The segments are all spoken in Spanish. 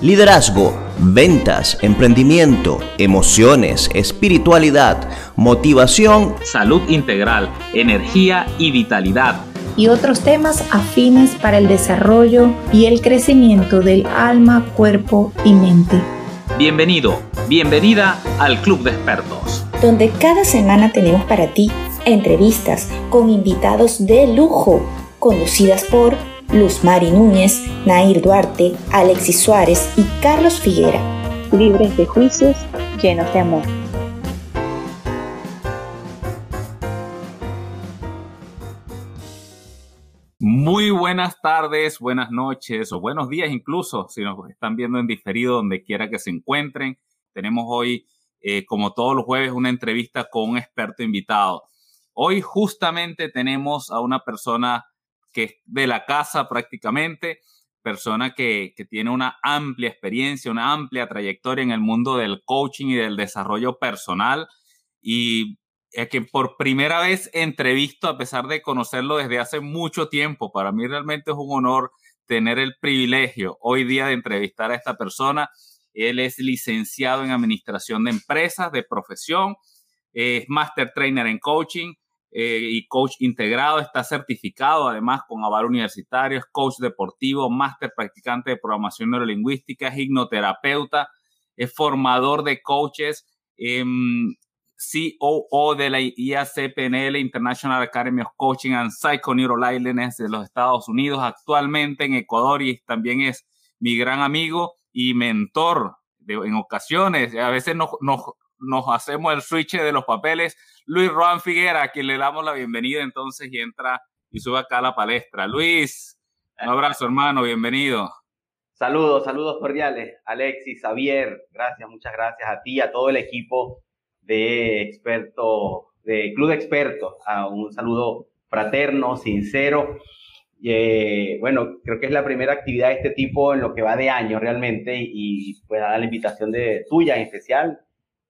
Liderazgo, ventas, emprendimiento, emociones, espiritualidad, motivación, salud integral, energía y vitalidad. Y otros temas afines para el desarrollo y el crecimiento del alma, cuerpo y mente. Bienvenido, bienvenida al Club de Expertos. Donde cada semana tenemos para ti entrevistas con invitados de lujo, conducidas por Luz Mari Núñez, Nair Duarte, Alexis Suárez y Carlos Figuera. Libres de juicios, llenos de amor. Muy buenas tardes, buenas noches o buenos días incluso, si nos están viendo en diferido donde quiera que se encuentren. Tenemos hoy, eh, como todos los jueves, una entrevista con un experto invitado. Hoy justamente tenemos a una persona que es de la casa prácticamente, persona que, tiene una amplia experiencia, una amplia trayectoria en el mundo del coaching y del desarrollo personal y que por primera vez entrevisto a pesar de conocerlo desde hace mucho tiempo. Para mí realmente es un honor tener el privilegio hoy día de entrevistar a esta persona. Él es licenciado en administración de empresas de profesión, es master trainer en coaching, eh, y coach integrado, está certificado además con aval universitario, es coach deportivo, máster practicante de programación neurolingüística, es hipnoterapeuta, es formador de coaches, eh, COO de la IACPNL, International Academy of Coaching and Psychoneuroliness de los Estados Unidos, actualmente en Ecuador y también es mi gran amigo y mentor de, en ocasiones. A veces nos, nos, nos hacemos el switch de los papeles. Luis Roan Figuera, a quien le damos la bienvenida entonces y entra y sube acá a la palestra. Luis, un abrazo hermano, bienvenido. Saludos, saludos cordiales. Alexis, Javier, gracias, muchas gracias a ti, a todo el equipo de experto, de Club de Expertos. A un saludo fraterno, sincero. Eh, bueno, creo que es la primera actividad de este tipo en lo que va de año realmente y pues dar la invitación de tuya en especial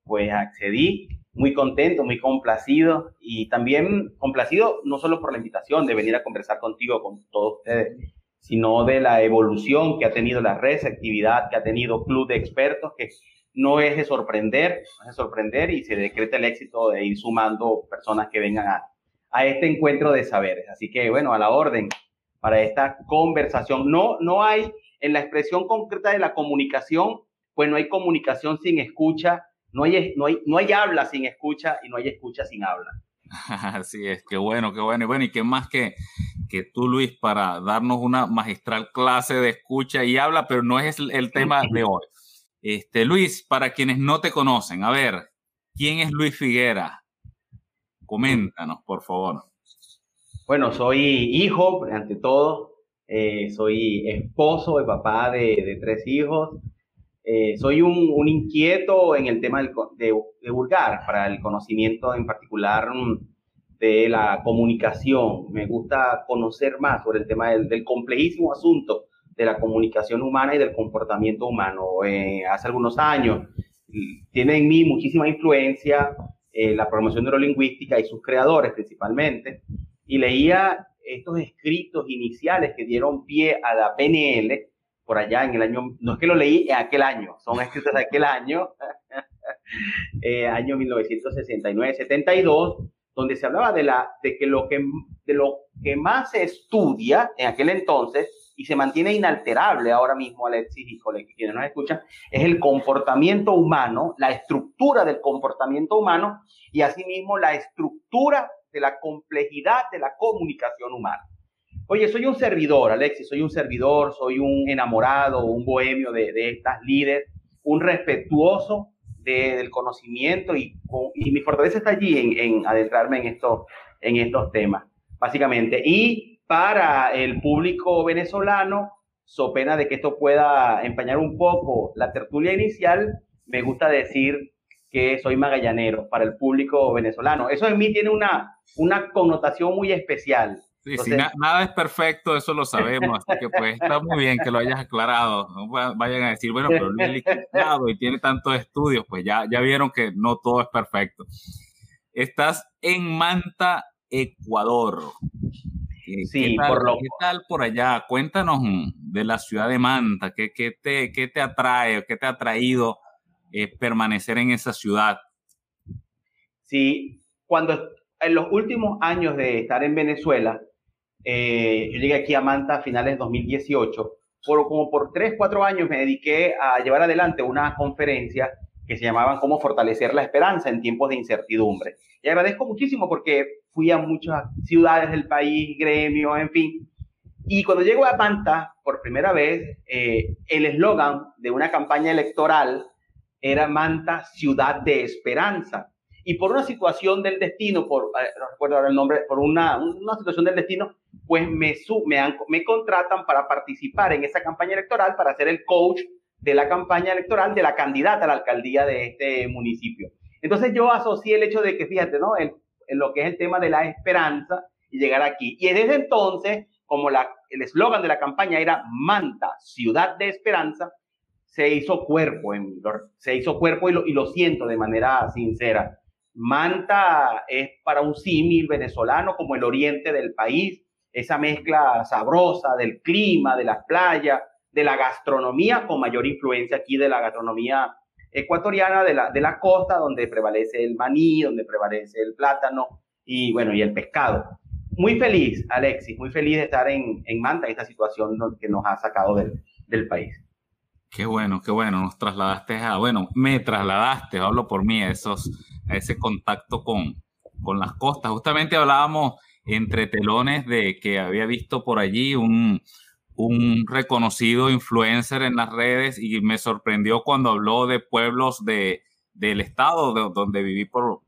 pues accedí, muy contento, muy complacido y también complacido no solo por la invitación de venir a conversar contigo, con todos ustedes, sino de la evolución que ha tenido la receptividad que ha tenido Club de Expertos, que no es de sorprender, no es de sorprender y se decreta el éxito de ir sumando personas que vengan a, a este encuentro de saberes. Así que bueno, a la orden para esta conversación. No, no hay, en la expresión concreta de la comunicación, pues no hay comunicación sin escucha no hay, no, hay, no hay habla sin escucha y no hay escucha sin habla. Así es, qué bueno, qué bueno. Y bueno, y qué más que, que tú, Luis, para darnos una magistral clase de escucha y habla, pero no es el, tema de hoy. Este, Luis, para quienes no te conocen, a ver, ¿quién es Luis Figuera? Coméntanos, por favor. Bueno, soy hijo, ante todo, eh, soy esposo y papá de, de tres hijos. Eh, soy un, inquieto en el tema de, divulgar para el conocimiento en particular mm, de la comunicación. Me gusta conocer más sobre el tema del, complejísimo asunto de la comunicación humana y del comportamiento humano. Eh, hace algunos años tiene en mí muchísima influencia eh, la programación neurolingüística y sus creadores principalmente, y leía estos escritos iniciales que dieron pie a la PNL, por allá en el año, no es que lo leí en aquel año, son escritos de aquel año, eh, año 1969-72, donde se hablaba de, la, de, que lo que, de lo que más se estudia en aquel entonces y se mantiene inalterable ahora mismo, Alexis y quienes nos escuchan, es el comportamiento humano, la estructura del comportamiento humano y asimismo la estructura de la complejidad de la comunicación humana. Oye, soy un servidor, Alexis, soy un servidor, soy un enamorado, un bohemio de, estas líderes, un respetuoso del conocimiento y, mi fortaleza está allí en, adentrarme en, esto, en estos temas, básicamente. Y para el público venezolano, so pena de que esto pueda empañar un poco la tertulia inicial, me gusta decir que soy magallanero para el público venezolano. Eso en mí tiene una, una connotación muy especial. Sí, nada es perfecto, eso lo sabemos, así que pues está muy bien que lo hayas aclarado. No vayan a decir, bueno, pero Luis es y tiene tantos estudios, pues ya, ya vieron que no todo es perfecto. Estás en Manta, Ecuador. sí, por lo... ¿Qué tal por allá? Cuéntanos de la ciudad de Manta, ¿qué, qué te, qué te atrae, qué te ha traído eh, permanecer en esa ciudad? Sí, cuando en los últimos años de estar en Venezuela, eh, yo llegué aquí a Manta a finales de 2018, por, como por tres, cuatro años me dediqué a llevar adelante una conferencia que se llamaban Cómo fortalecer la esperanza en tiempos de incertidumbre. Y agradezco muchísimo porque fui a muchas ciudades del país, gremios, en fin. Y cuando llego a Manta, por primera vez, eh, el eslogan de una campaña electoral era Manta, ciudad de esperanza. Y por una situación del destino, por, eh, no recuerdo ahora el nombre, por una, una situación del destino, pues me, me, me contratan para participar en esa campaña electoral, para ser el coach de la campaña electoral de la candidata a la alcaldía de este municipio. Entonces yo asocié el hecho de que, fíjate, ¿no? En, lo que es el tema de la esperanza y llegar aquí. Y desde entonces, como la, el eslogan de la campaña era Manta, ciudad de esperanza, se hizo cuerpo, en, se hizo cuerpo y lo, y lo siento de manera sincera. Manta es para un símil venezolano como el oriente del país, esa mezcla sabrosa del clima, de las playas, de la gastronomía, con mayor influencia aquí de la gastronomía ecuatoriana, de la, de la costa, donde prevalece el maní, donde prevalece el plátano y bueno, y el pescado. Muy feliz, Alexis, muy feliz de estar en, en Manta, esta situación que nos ha sacado del, del país. Qué bueno, qué bueno, nos trasladaste a, bueno, me trasladaste, hablo por mí, esos, ese contacto con, con las costas. Justamente hablábamos entre telones de que había visto por allí un, un reconocido influencer en las redes y me sorprendió cuando habló de pueblos de, del estado donde viví por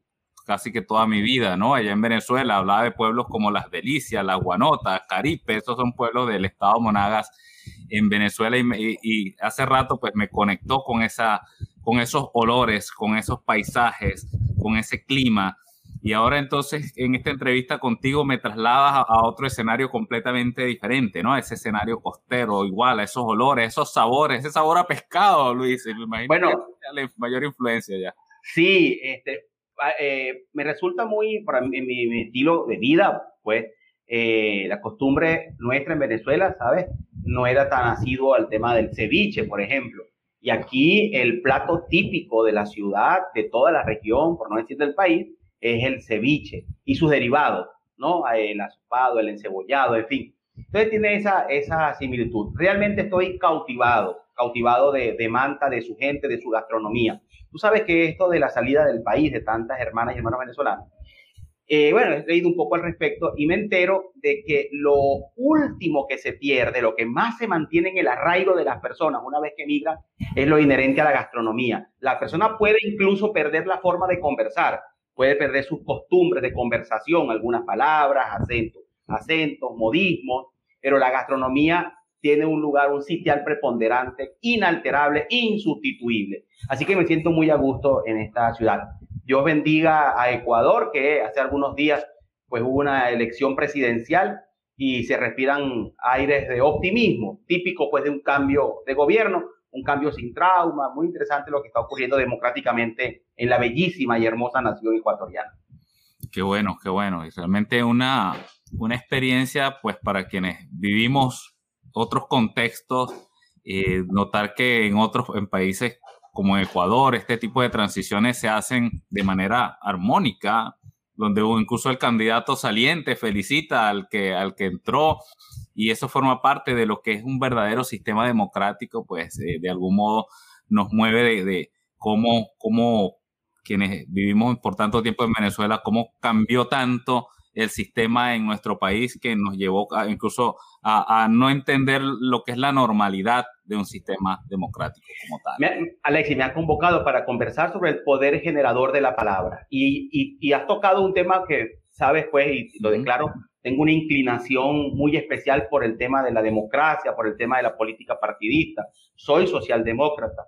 casi que toda mi vida, ¿no? Allá en Venezuela hablaba de pueblos como Las Delicias, Las Guanotas, Caripe, esos son pueblos del estado Monagas en Venezuela y, y, hace rato pues me conectó con, esa, con esos olores, con esos paisajes, con ese clima y ahora entonces en esta entrevista contigo me trasladas a, otro escenario completamente diferente, ¿no? Ese escenario costero, igual, a esos olores, esos sabores, ese sabor a pescado, Luis. Me imagino bueno, la mayor influencia ya. Sí, este, eh, me resulta muy, para mi, mi, estilo de vida, pues, eh, la costumbre nuestra en Venezuela, ¿sabes? No era tan asiduo al tema del ceviche, por ejemplo. Y aquí el plato típico de la ciudad, de toda la región, por no decir del país, es el ceviche y sus derivados, ¿no? El asopado, el encebollado, en fin. Entonces tiene esa, esa similitud. Realmente estoy cautivado, cautivado de, de Manta, de su gente, de su gastronomía. Tú sabes que esto de la salida del país de tantas hermanas y hermanos venezolanos, eh, bueno, he leído un poco al respecto y me entero de que lo último que se pierde, lo que más se mantiene en el arraigo de las personas una vez que emigran, es lo inherente a la gastronomía. La persona puede incluso perder la forma de conversar, puede perder sus costumbres de conversación, algunas palabras, acentos, acentos, modismos, pero la gastronomía tiene un lugar, un sitial preponderante, inalterable, insustituible. Así que me siento muy a gusto en esta ciudad. Dios bendiga a Ecuador, que hace algunos días pues hubo una elección presidencial y se respiran aires de optimismo, típico pues de un cambio de gobierno un cambio sin trauma, muy interesante lo que está ocurriendo democráticamente en la bellísima y hermosa nación ecuatoriana. Qué bueno, qué bueno. Y realmente una, una experiencia, pues para quienes vivimos otros contextos, eh, notar que en otros en países como Ecuador, este tipo de transiciones se hacen de manera armónica, donde incluso el candidato saliente felicita al que, al que entró y eso forma parte de lo que es un verdadero sistema democrático, pues eh, de algún modo nos mueve de, cómo, cómo quienes vivimos por tanto tiempo en Venezuela, cómo cambió tanto el sistema en nuestro país que nos llevó incluso a, no entender lo que es la normalidad de un sistema democrático como tal. Me, Alexis, me ha convocado para conversar sobre el poder generador de la palabra y, y, y has tocado un tema que sabes, pues, y lo declaro, tengo una inclinación muy especial por el tema de la democracia, por el tema de la política partidista. Soy socialdemócrata.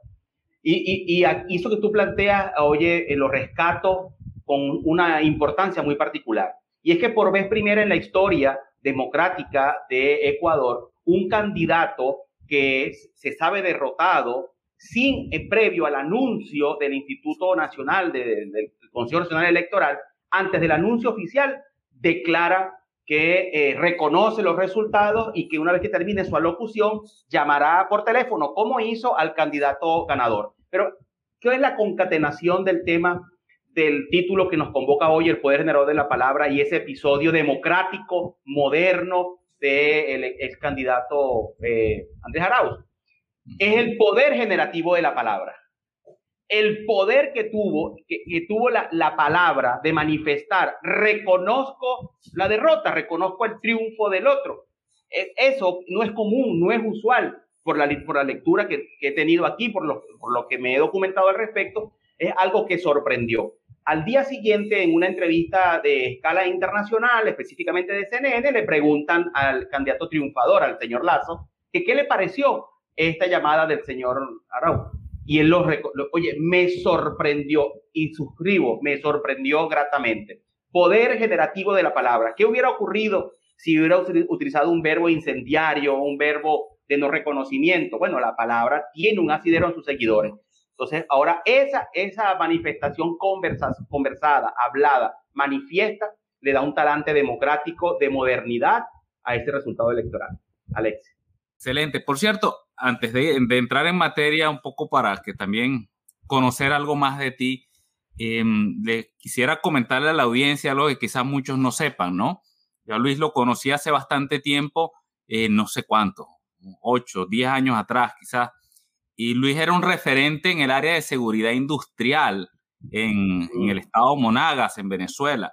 Y, eso que tú planteas, oye, eh, lo rescato con una importancia muy particular. Y es que por vez primera en la historia democrática de Ecuador, un candidato que se sabe derrotado sin eh, previo al anuncio del Instituto Nacional, del Consejo Nacional Electoral, antes del anuncio oficial, declara que eh, reconoce los resultados y que una vez que termine su alocución llamará por teléfono, como hizo al candidato ganador. Pero, ¿qué es la concatenación del tema del título que nos convoca hoy, el poder generador de la palabra, y ese episodio democrático, moderno del de ex candidato eh, Andrés Arauz? Es el poder generativo de la palabra el poder que tuvo, que, tuvo la, la, palabra de manifestar, reconozco la derrota, reconozco el triunfo del otro. E, eso no es común, no es usual por la, por la lectura que, he tenido aquí, por lo, por lo que me he documentado al respecto, es algo que sorprendió. Al día siguiente, en una entrevista de escala internacional, específicamente de CNN, le preguntan al candidato triunfador, al señor Lazo, que qué le pareció esta llamada del señor Arau. Y él lo, oye, me sorprendió y suscribo, me sorprendió gratamente. Poder generativo de la palabra. ¿Qué hubiera ocurrido si hubiera utilizado un verbo incendiario, un verbo de no reconocimiento? Bueno, la palabra tiene un asidero en sus seguidores. Entonces, ahora esa, esa manifestación conversada, hablada, manifiesta, le da un talante democrático de modernidad a este resultado electoral. Alex. Excelente. Por cierto, antes de, entrar en materia, un poco para que también conocer algo más de ti, em, le quisiera comentarle a la audiencia algo que quizás muchos no sepan, ¿no? Ya Luis lo conocí hace bastante tiempo, eh, no sé cuánto, ocho, diez años atrás quizás, y Luis era un referente en el área de seguridad industrial en, el estado Monagas, en Venezuela.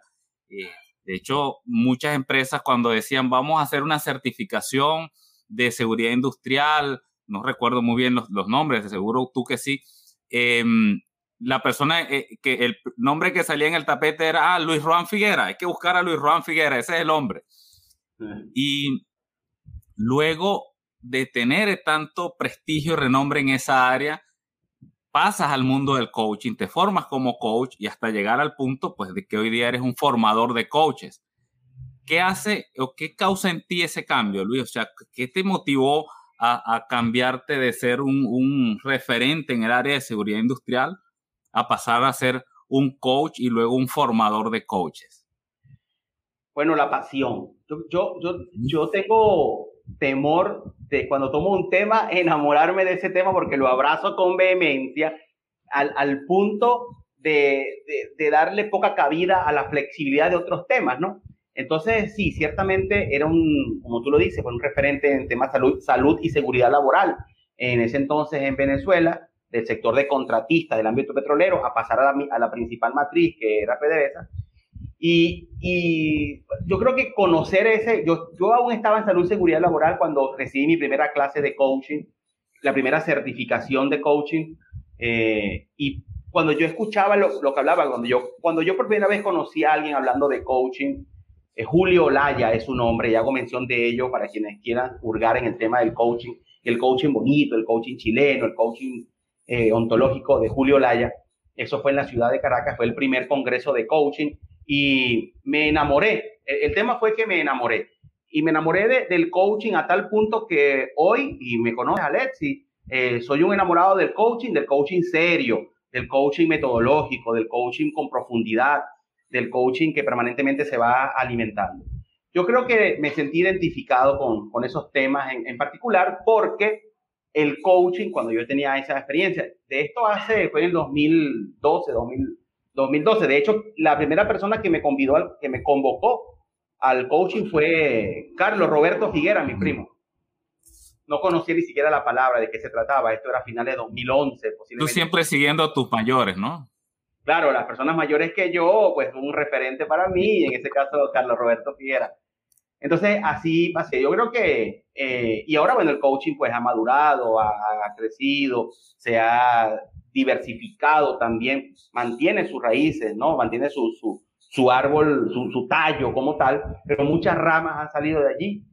Eh, de hecho, muchas empresas cuando decían vamos a hacer una certificación de seguridad industrial, no recuerdo muy bien los, nombres, de seguro tú que sí. Em, la persona eh, que el nombre que salía en el tapete era ah, Luis Juan Figuera, hay que buscar a Luis Juan Figuera, ese es el hombre. Y luego de tener tanto prestigio y renombre en esa área, pasas al mundo del coaching, te formas como coach y hasta llegar al punto pues de que hoy día eres un formador de coaches. ¿Qué hace o qué causa en ti ese cambio, Luis? O sea, ¿qué te motivó a, cambiarte de ser un, referente en el área de seguridad industrial a pasar a ser un coach y luego un formador de coaches? Bueno, la pasión. Yo, yo, yo, tengo temor de cuando tomo un tema, enamorarme de ese tema porque lo abrazo con vehemencia al, al punto de, de, darle poca cabida a la flexibilidad de otros temas, ¿no? Entonces, sí, ciertamente era un, como tú lo dices, fue un referente en temas de salud, salud y seguridad laboral. En ese entonces en Venezuela, del sector de contratistas del ámbito petrolero, a pasar a la, a la principal matriz, que era PDVSA. Y, y, yo creo que conocer ese, yo, yo aún estaba en salud y seguridad laboral cuando recibí mi primera clase de coaching, la primera certificación de coaching, eh, y cuando yo escuchaba lo, lo, que hablaba, cuando yo, cuando yo por primera vez conocí a alguien hablando de coaching, eh, Julio Olaya es su nombre y hago mención de ello para quienes quieran hurgar en el tema del coaching, el coaching bonito, el coaching chileno, el coaching eh, ontológico de Julio Olaya. Eso fue en la ciudad de Caracas, fue el primer congreso de coaching y me enamoré. El, tema fue que me enamoré y me enamoré del coaching a tal punto que hoy, y me conoces Alexi, eh, soy un enamorado del coaching, del coaching serio, del coaching metodológico, del coaching con profundidad, del coaching que permanentemente se va alimentando. Yo creo que me sentí identificado con, con esos temas en, en, particular porque el coaching, cuando yo tenía esa experiencia, de esto hace, fue en el 2012, 2012. De hecho, la primera persona que me convidó, que me convocó al coaching fue Carlos Roberto Figuera, mi primo. No conocía ni siquiera la palabra de qué se trataba. Esto era a finales de 2011. Tú siempre siguiendo a tus mayores, ¿no? Claro, las personas mayores que yo, pues un referente para mí, en este caso Carlos Roberto Figuera. Entonces, así pasé. Yo creo que, eh, y ahora, bueno, el coaching pues ha madurado, ha, crecido, se ha diversificado también, mantiene sus raíces, ¿no? Mantiene su, su, su árbol, su, su tallo como tal, pero muchas ramas han salido de allí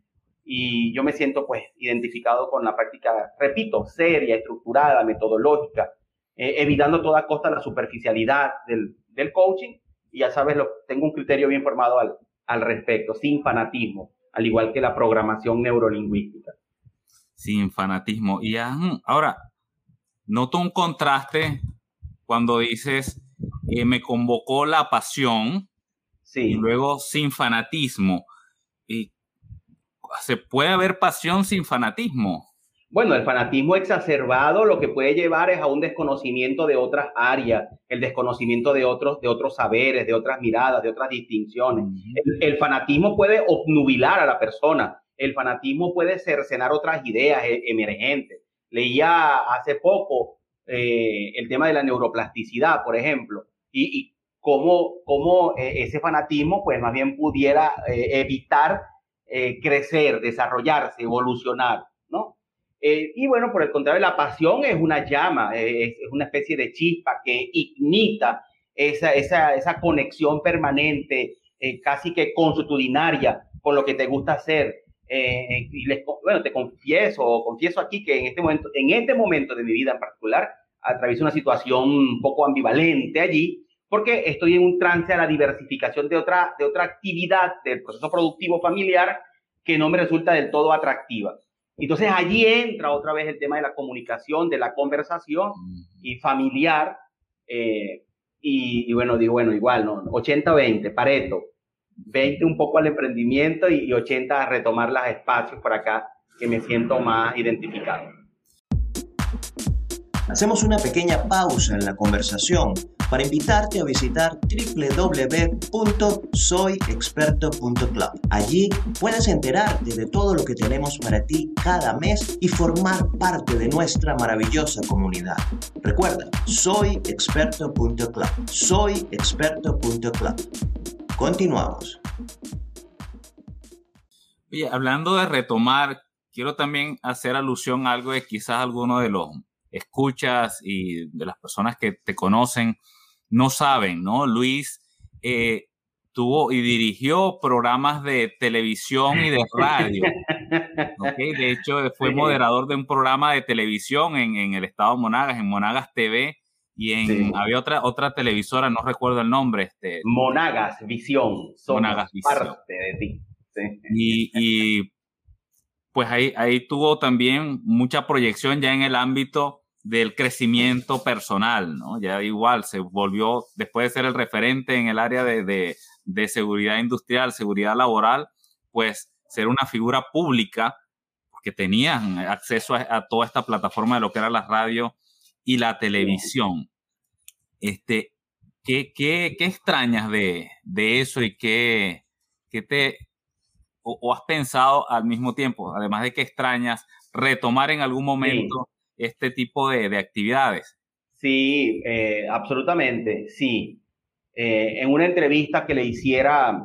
y yo me siento pues identificado con la práctica, repito, seria, estructurada, metodológica, eh, evitando a toda costa la superficialidad del, del, coaching y ya sabes, lo, tengo un criterio bien formado al, al respecto, sin fanatismo, al igual que la programación neurolingüística. Sin fanatismo. Y ahora, noto un contraste cuando dices, eh, me convocó la pasión sí. y luego sin fanatismo. se puede haber pasión sin fanatismo. Bueno, el fanatismo exacerbado lo que puede llevar es a un desconocimiento de otras áreas, el desconocimiento de otros, de otros saberes, de otras miradas, de otras distinciones. el, fanatismo puede obnubilar a la persona, el fanatismo puede cercenar otras ideas e, emergentes. Leía hace poco eh, el tema de la neuroplasticidad, por ejemplo, y, cómo, cómo eh, ese fanatismo, pues más bien pudiera eh, evitar crecer, desarrollarse, evolucionar, ¿no? y bueno, por el contrario, la pasión es una llama, es, una especie de chispa que ignita esa, esa, esa conexión permanente, casi que consuetudinaria con lo que te gusta hacer. Eh, y les, bueno, te confieso, confieso aquí que en este momento, en este momento de mi vida en particular, atravieso una situación un poco ambivalente allí, porque estoy en un trance a la diversificación de otra, de otra actividad del proceso productivo familiar que no me resulta del todo atractiva. Entonces allí entra otra vez el tema de la comunicación, de la conversación y familiar. Eh, y, y, bueno, digo, bueno, igual, ¿no? 80-20, Pareto. 20 un poco al emprendimiento y, 80 a retomar los espacios por acá que me siento más identificado. Hacemos una pequeña pausa en la conversación para invitarte a visitar www.soyexperto.club. Allí puedes enterarte de todo lo que tenemos para ti cada mes y formar parte de nuestra maravillosa comunidad. Recuerda, soyexperto.club. Soyexperto.club. Continuamos. Oye, hablando de retomar, quiero también hacer alusión a algo que quizás alguno de los escuchas y de las personas que te conocen no saben, ¿no? Luis eh, tuvo y dirigió programas de televisión y de radio. De hecho, fue moderador de un programa de televisión en, en el estado de Monagas, en Monagas TV, y en, había otra, otra televisora, no recuerdo el nombre. Este, Monagas Visión. Monagas Visión. Parte de ti. Y, y, pues ahí, ahí tuvo también mucha proyección ya en el ámbito del crecimiento personal, ¿no? Ya igual se volvió, después de ser el referente en el área de, de, de seguridad industrial, seguridad laboral, pues ser una figura pública, porque tenían acceso a, a toda esta plataforma de lo que era la radio y la televisión. Este, ¿qué, qué, qué extrañas de, de, eso y qué, qué te o, has pensado al mismo tiempo, además de que extrañas, retomar en algún momento este tipo de, de, actividades? Sí, eh, absolutamente, sí. Eh, en una entrevista que le hiciera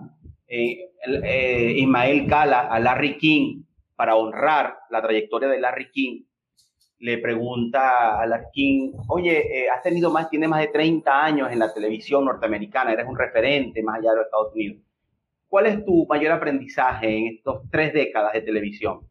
eh, Ismael Cala a Larry King para honrar la trayectoria de Larry King, le pregunta a Larkin, oye, eh, has tenido más, tienes más de 30 años en la televisión norteamericana, eres un referente más allá de los Estados Unidos. ¿Cuál es tu mayor aprendizaje en estos tres décadas de televisión?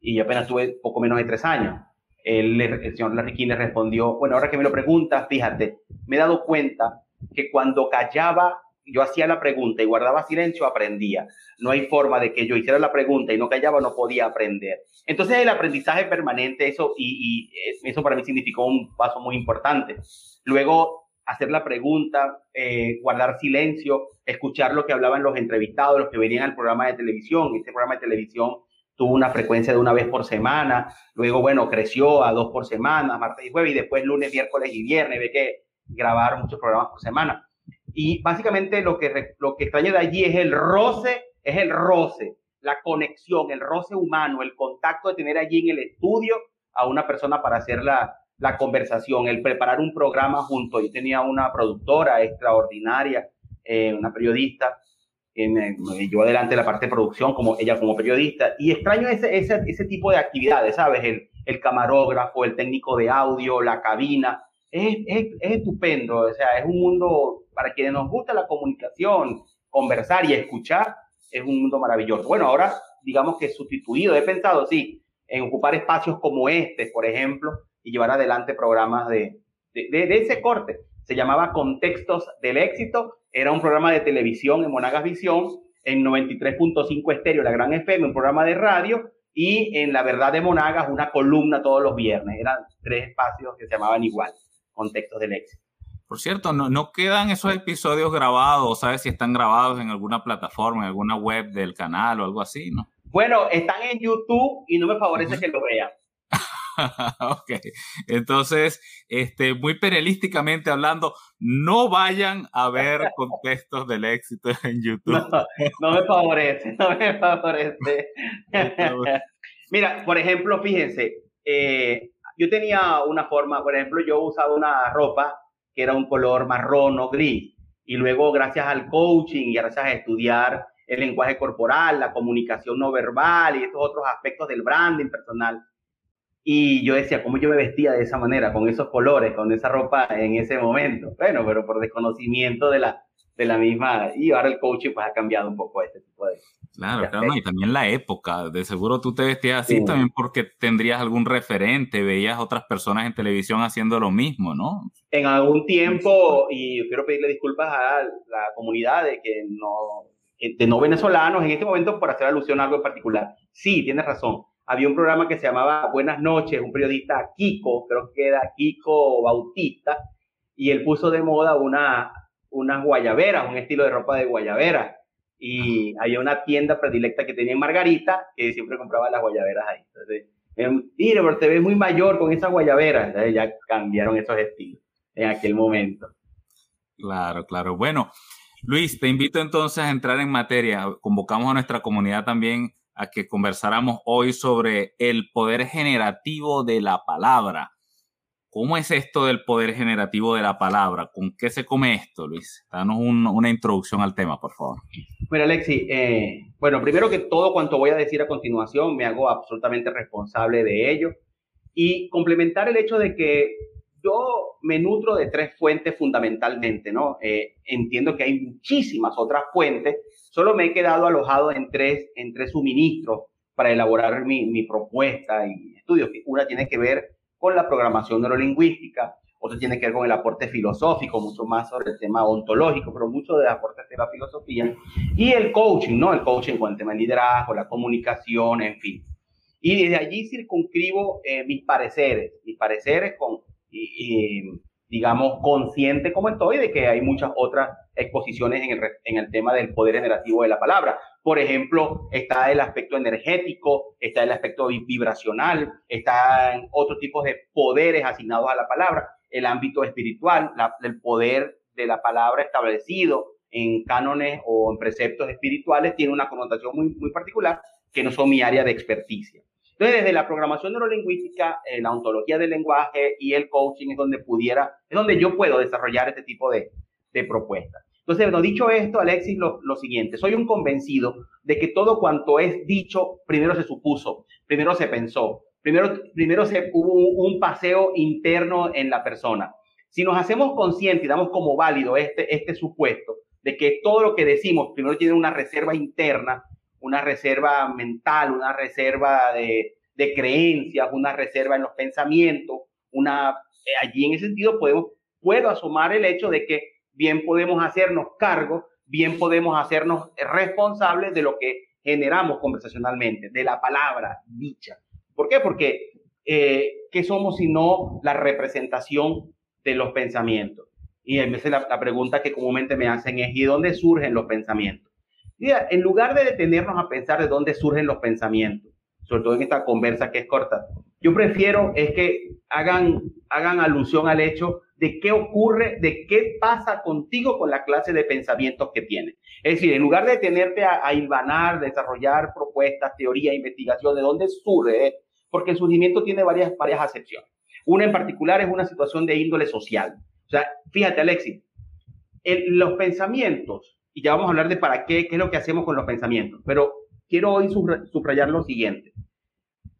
Y yo apenas tuve poco menos de tres años. El, el señor Larkin le respondió, bueno, ahora que me lo preguntas, fíjate, me he dado cuenta que cuando callaba yo hacía la pregunta y guardaba silencio, aprendía. No hay forma de que yo hiciera la pregunta y no callaba, no podía aprender. Entonces el aprendizaje permanente, eso, y, eso para mí significó un paso muy importante. Luego, hacer la pregunta, eh, guardar silencio, escuchar lo que hablaban los entrevistados, los que venían al programa de televisión. Este programa de televisión tuvo una frecuencia de una vez por semana, luego, bueno, creció a dos por semana, martes y jueves, y después lunes, miércoles y viernes, ve que grabaron muchos programas por semana. Y básicamente lo que, lo que extraño de allí es el roce, es el roce, la conexión, el roce humano, el contacto de tener allí en el estudio a una persona para hacer la, la conversación, el preparar un programa junto. Yo tenía una productora extraordinaria, eh, una periodista, que me, llevó adelante la parte de producción, como ella como periodista, y extraño ese, ese, ese tipo de actividades, ¿sabes? El, el camarógrafo, el técnico de audio, la cabina, es, es, es, estupendo, o sea, es un mundo para quienes nos gusta la comunicación, conversar y escuchar, es un mundo maravilloso. Bueno, ahora digamos que sustituido, he pensado, sí, en ocupar espacios como este, por ejemplo, y llevar adelante programas de, de, de, ese corte. Se llamaba Contextos del Éxito, era un programa de televisión en Monagas Visión, en 93.5 Estéreo, la Gran FM, un programa de radio, y en La Verdad de Monagas, una columna todos los viernes. Eran tres espacios que se llamaban igual, Contextos del Éxito. Por cierto, no, no quedan esos episodios grabados, ¿sabes si están grabados en alguna plataforma, en alguna web del canal o algo así, no? Bueno, están en YouTube y no me favorece que lo vean. ok, entonces, este, muy periodísticamente hablando, no vayan a ver contextos del éxito en YouTube. No, me favorece, no me favorece. Mira, por ejemplo, fíjense, eh, yo tenía una forma, por ejemplo, yo usaba una ropa que era un color marrón o gris, y luego gracias al coaching y gracias a estudiar el lenguaje corporal, la comunicación no verbal y estos otros aspectos del branding personal, y yo decía, ¿cómo yo me vestía de esa manera, con esos colores, con esa ropa en ese momento? Bueno, pero por desconocimiento de la, de la misma, y ahora el coaching pues ha cambiado un poco este tipo de... Claro, claro, y también la época, de seguro tú te vestías así también porque tendrías algún referente, veías otras personas en televisión haciendo lo mismo, ¿no? En algún tiempo, y quiero pedirle disculpas a la comunidad de que no, de no venezolanos en este momento por hacer alusión a algo en particular. Sí, tienes razón había un programa que se llamaba Buenas noches, un periodista Kiko, creo que era Kiko Bautista, y él puso de moda una, unas guayaberas, un estilo de ropa de guayabera. Y había una tienda predilecta que tenía en Margarita, que siempre compraba las guayaberas ahí. Entonces, mire, pero te ves muy mayor con esas guayaberas. Ya cambiaron esos estilos en aquel momento. Claro, claro. Bueno, Luis, te invito entonces a entrar en materia. Convocamos a nuestra comunidad también a que conversáramos hoy sobre el poder generativo de la palabra. ¿Cómo es esto del poder generativo de la palabra? ¿Con qué se come esto, Luis? Danos una introducción al tema, por favor. Bueno, Alexi, eh, bueno, primero que todo cuanto voy a decir a continuación, me hago absolutamente responsable de ello. Y complementar el hecho de que yo me nutro de tres fuentes fundamentalmente, ¿no? Eh, entiendo que hay muchísimas otras fuentes, solo me he quedado alojado en tres, en suministros para elaborar mi, mi propuesta y estudios. Una tiene que ver con la programación neurolingüística, otra tiene que ver con el aporte filosófico, mucho más sobre el tema ontológico, pero mucho de aporte de la filosofía, y el coaching, ¿no? El coaching con el tema del liderazgo, la comunicación, en fin. Y desde allí circunscribo eh, mis pareceres, mis pareceres con y, digamos, consciente como estoy de que hay muchas otras exposiciones en el, en el tema del poder generativo de la palabra. Por ejemplo, está el aspecto energético, está el aspecto vibracional, está otros tipos de poderes asignados a la palabra, el ámbito espiritual, el poder de la palabra establecido en cánones o en preceptos espirituales tiene una connotación muy, muy particular que no son mi área de experticia. Entonces, desde la programación neurolingüística, eh, la ontología del lenguaje y el coaching es donde pudiera, es donde yo puedo desarrollar este tipo de, de propuestas. Entonces, bueno, dicho esto, Alexis, lo, lo, siguiente, soy un convencido de que todo cuanto es dicho, primero se supuso, primero se pensó, primero, primero se hubo un, un paseo interno en la persona. Si nos hacemos conscientes y damos como válido este, este supuesto de que todo lo que decimos primero tiene una reserva interna, una reserva mental, una reserva de, de creencias, una reserva en los pensamientos, una, eh, allí en ese sentido podemos, puedo asomar el hecho de que bien podemos hacernos cargo, bien podemos hacernos responsables de lo que generamos conversacionalmente, de la palabra dicha. ¿Por qué? Porque eh, ¿qué somos sino la representación de los pensamientos? Y a veces la, la pregunta que comúnmente me hacen es, ¿y dónde surgen los pensamientos? En lugar de detenernos a pensar de dónde surgen los pensamientos, sobre todo en esta conversa que es corta, yo prefiero es que hagan, hagan alusión al hecho de qué ocurre, de qué pasa contigo con la clase de pensamientos que tienes. Es decir, en lugar de detenerte a, a desarrollar propuestas, teoría, investigación, de dónde surge, porque el surgimiento tiene varias, varias acepciones. Una en particular es una situación de índole social. O sea, fíjate, Alexis, los pensamientos y ya vamos a hablar de para qué, qué es lo que hacemos con los pensamientos. Pero quiero hoy subrayar lo siguiente.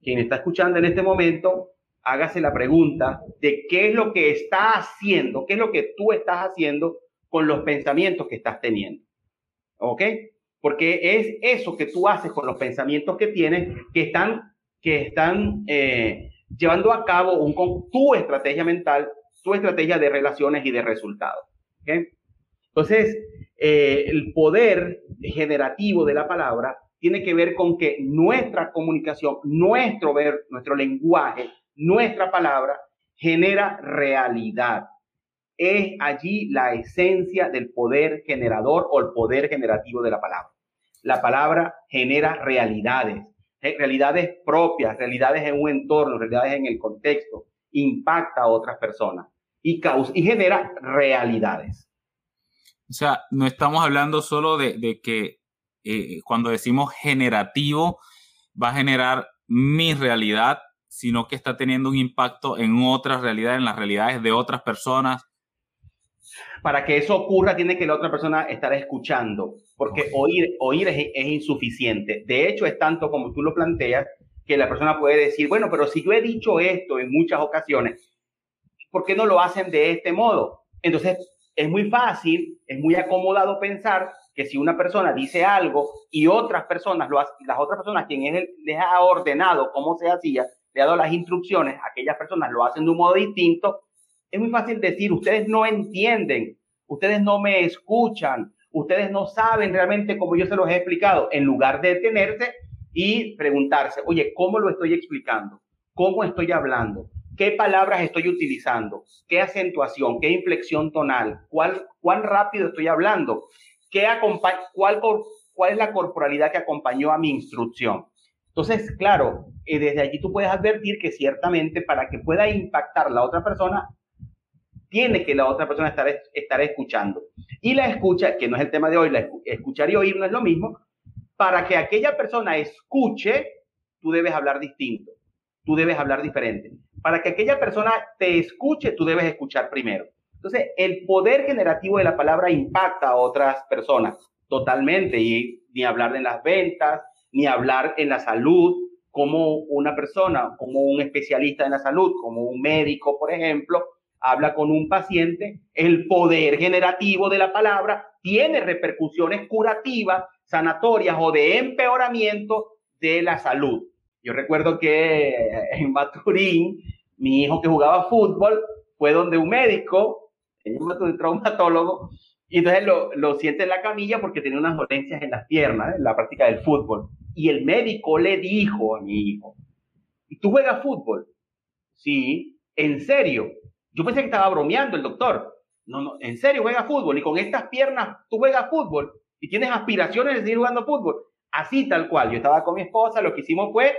Quien está escuchando en este momento, hágase la pregunta de qué es lo que está haciendo, qué es lo que tú estás haciendo con los pensamientos que estás teniendo. ¿Ok? Porque es eso que tú haces con los pensamientos que tienes que están, que están eh, llevando a cabo un, tu estrategia mental, tu estrategia de relaciones y de resultados. ¿Ok? Entonces, eh, el poder generativo de la palabra tiene que ver con que nuestra comunicación, nuestro ver, nuestro lenguaje, nuestra palabra genera realidad. Es allí la esencia del poder generador o el poder generativo de la palabra. la palabra genera realidades, eh, realidades propias, realidades en un entorno, realidades en el contexto, impacta a otras personas y, causa, y genera realidades. O sea, no estamos hablando solo de, que eh, cuando decimos generativo va a generar mi realidad, sino que está teniendo un impacto en otras realidades, en las realidades de otras personas. Para que eso ocurra, tiene que la otra persona estar escuchando, porque oír, oír es, es, insuficiente. De hecho, es tanto como tú lo planteas, que la persona puede decir, bueno, pero si yo he dicho esto en muchas ocasiones, ¿por qué no lo hacen de este modo? Entonces, es muy fácil, es muy acomodado pensar que si una persona dice algo y otras personas, lo, las otras personas quien les ha ordenado cómo se hacía, le ha dado las instrucciones, aquellas personas lo hacen de un modo distinto, es muy fácil decir, ustedes no entienden, ustedes no me escuchan, ustedes no saben realmente cómo yo se los he explicado, en lugar de detenerse y preguntarse, oye, ¿cómo lo estoy explicando? ¿Cómo estoy hablando? ¿Qué palabras estoy utilizando? ¿Qué acentuación? ¿Qué inflexión tonal? ¿Cuál, ¿Cuán rápido estoy hablando? ¿Qué cuál, ¿Cuál es la corporalidad que acompañó a mi instrucción? Entonces, claro, eh, desde allí tú puedes advertir que ciertamente para que pueda impactar la otra persona, tiene que la otra persona estar, estar escuchando. Y la escucha, que no es el tema de hoy, la escuchar y oír no es lo mismo, para que aquella persona escuche, tú debes hablar distinto, tú debes hablar diferente para que aquella persona te escuche, tú debes escuchar primero. Entonces, el poder generativo de la palabra impacta a otras personas totalmente y ni hablar de las ventas, ni hablar en la salud, como una persona, como un especialista en la salud, como un médico, por ejemplo, habla con un paciente, el poder generativo de la palabra tiene repercusiones curativas, sanatorias o de empeoramiento de la salud. Yo recuerdo que en Maturín, mi hijo que jugaba fútbol fue donde un médico, un traumatólogo, y entonces lo, lo siente en la camilla porque tenía unas dolencias en las piernas, en la práctica del fútbol. Y el médico le dijo a mi hijo, ¿y tú juegas fútbol? Sí, en serio. Yo pensé que estaba bromeando el doctor. No, no, en serio juega fútbol y con estas piernas tú juegas fútbol y tienes aspiraciones de seguir jugando fútbol. Así tal cual. Yo estaba con mi esposa, lo que hicimos fue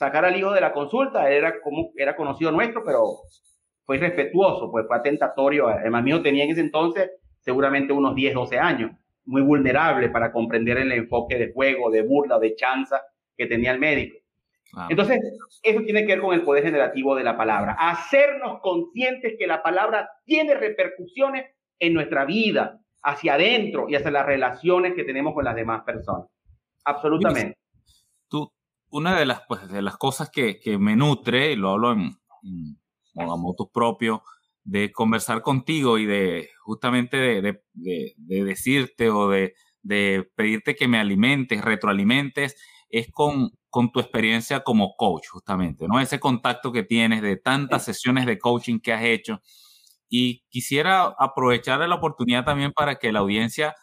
sacar al hijo de la consulta, era, como, era conocido nuestro, pero fue irrespetuoso, pues fue atentatorio. Además, mío tenía en ese entonces seguramente unos 10, 12 años, muy vulnerable para comprender el enfoque de juego, de burla, de chanza que tenía el médico. Entonces, eso tiene que ver con el poder generativo de la palabra. Hacernos conscientes que la palabra tiene repercusiones en nuestra vida, hacia adentro y hacia las relaciones que tenemos con las demás personas. Absolutamente una de las, pues, de las cosas que, que me nutre, y lo hablo en, en, propio, de conversar contigo y de justamente de, de, de, decirte o de, pedirte que me alimentes, retroalimentes, es con, con tu experiencia como coach, justamente, ¿no? Ese contacto que tienes de tantas sesiones de coaching que has hecho. Y quisiera aprovechar la oportunidad también para que la audiencia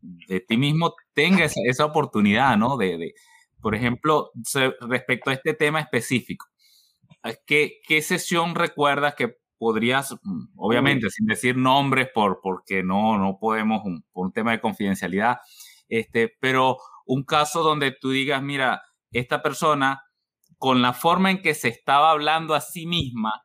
de ti mismo tenga esa, esa oportunidad, ¿no? De, por ejemplo, respecto a este tema específico, ¿qué, qué sesión recuerdas que podrías, mm, obviamente, sin decir nombres por, porque no, no podemos, por un tema de confidencialidad, este, pero un caso donde tú digas, mira, esta persona, con la forma en que se estaba hablando a sí misma,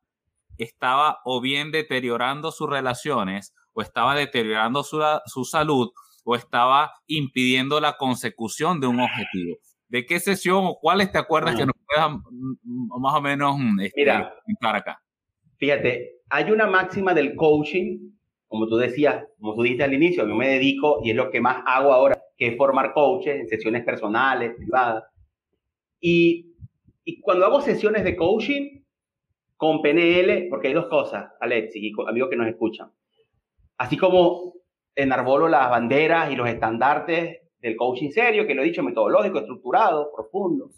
estaba o bien deteriorando sus relaciones, o estaba deteriorando su, su salud, o estaba impidiendo la consecución de un objetivo. ¿De qué sesión o cuáles te acuerdas que nos puedan mm, más o menos mm, este, Mira, acá? Fíjate, hay una máxima del coaching, como tú decías, como tú dijiste al inicio, yo me dedico y es lo que más hago ahora, que es formar coaches en sesiones personales, privadas. Y, y cuando hago sesiones de coaching con PNL, porque hay dos cosas, Alex y amigos que nos escuchan. Así como enarbolo las banderas y los estandartes del coaching serio, que lo he dicho, metodológico, estructurado, profundo.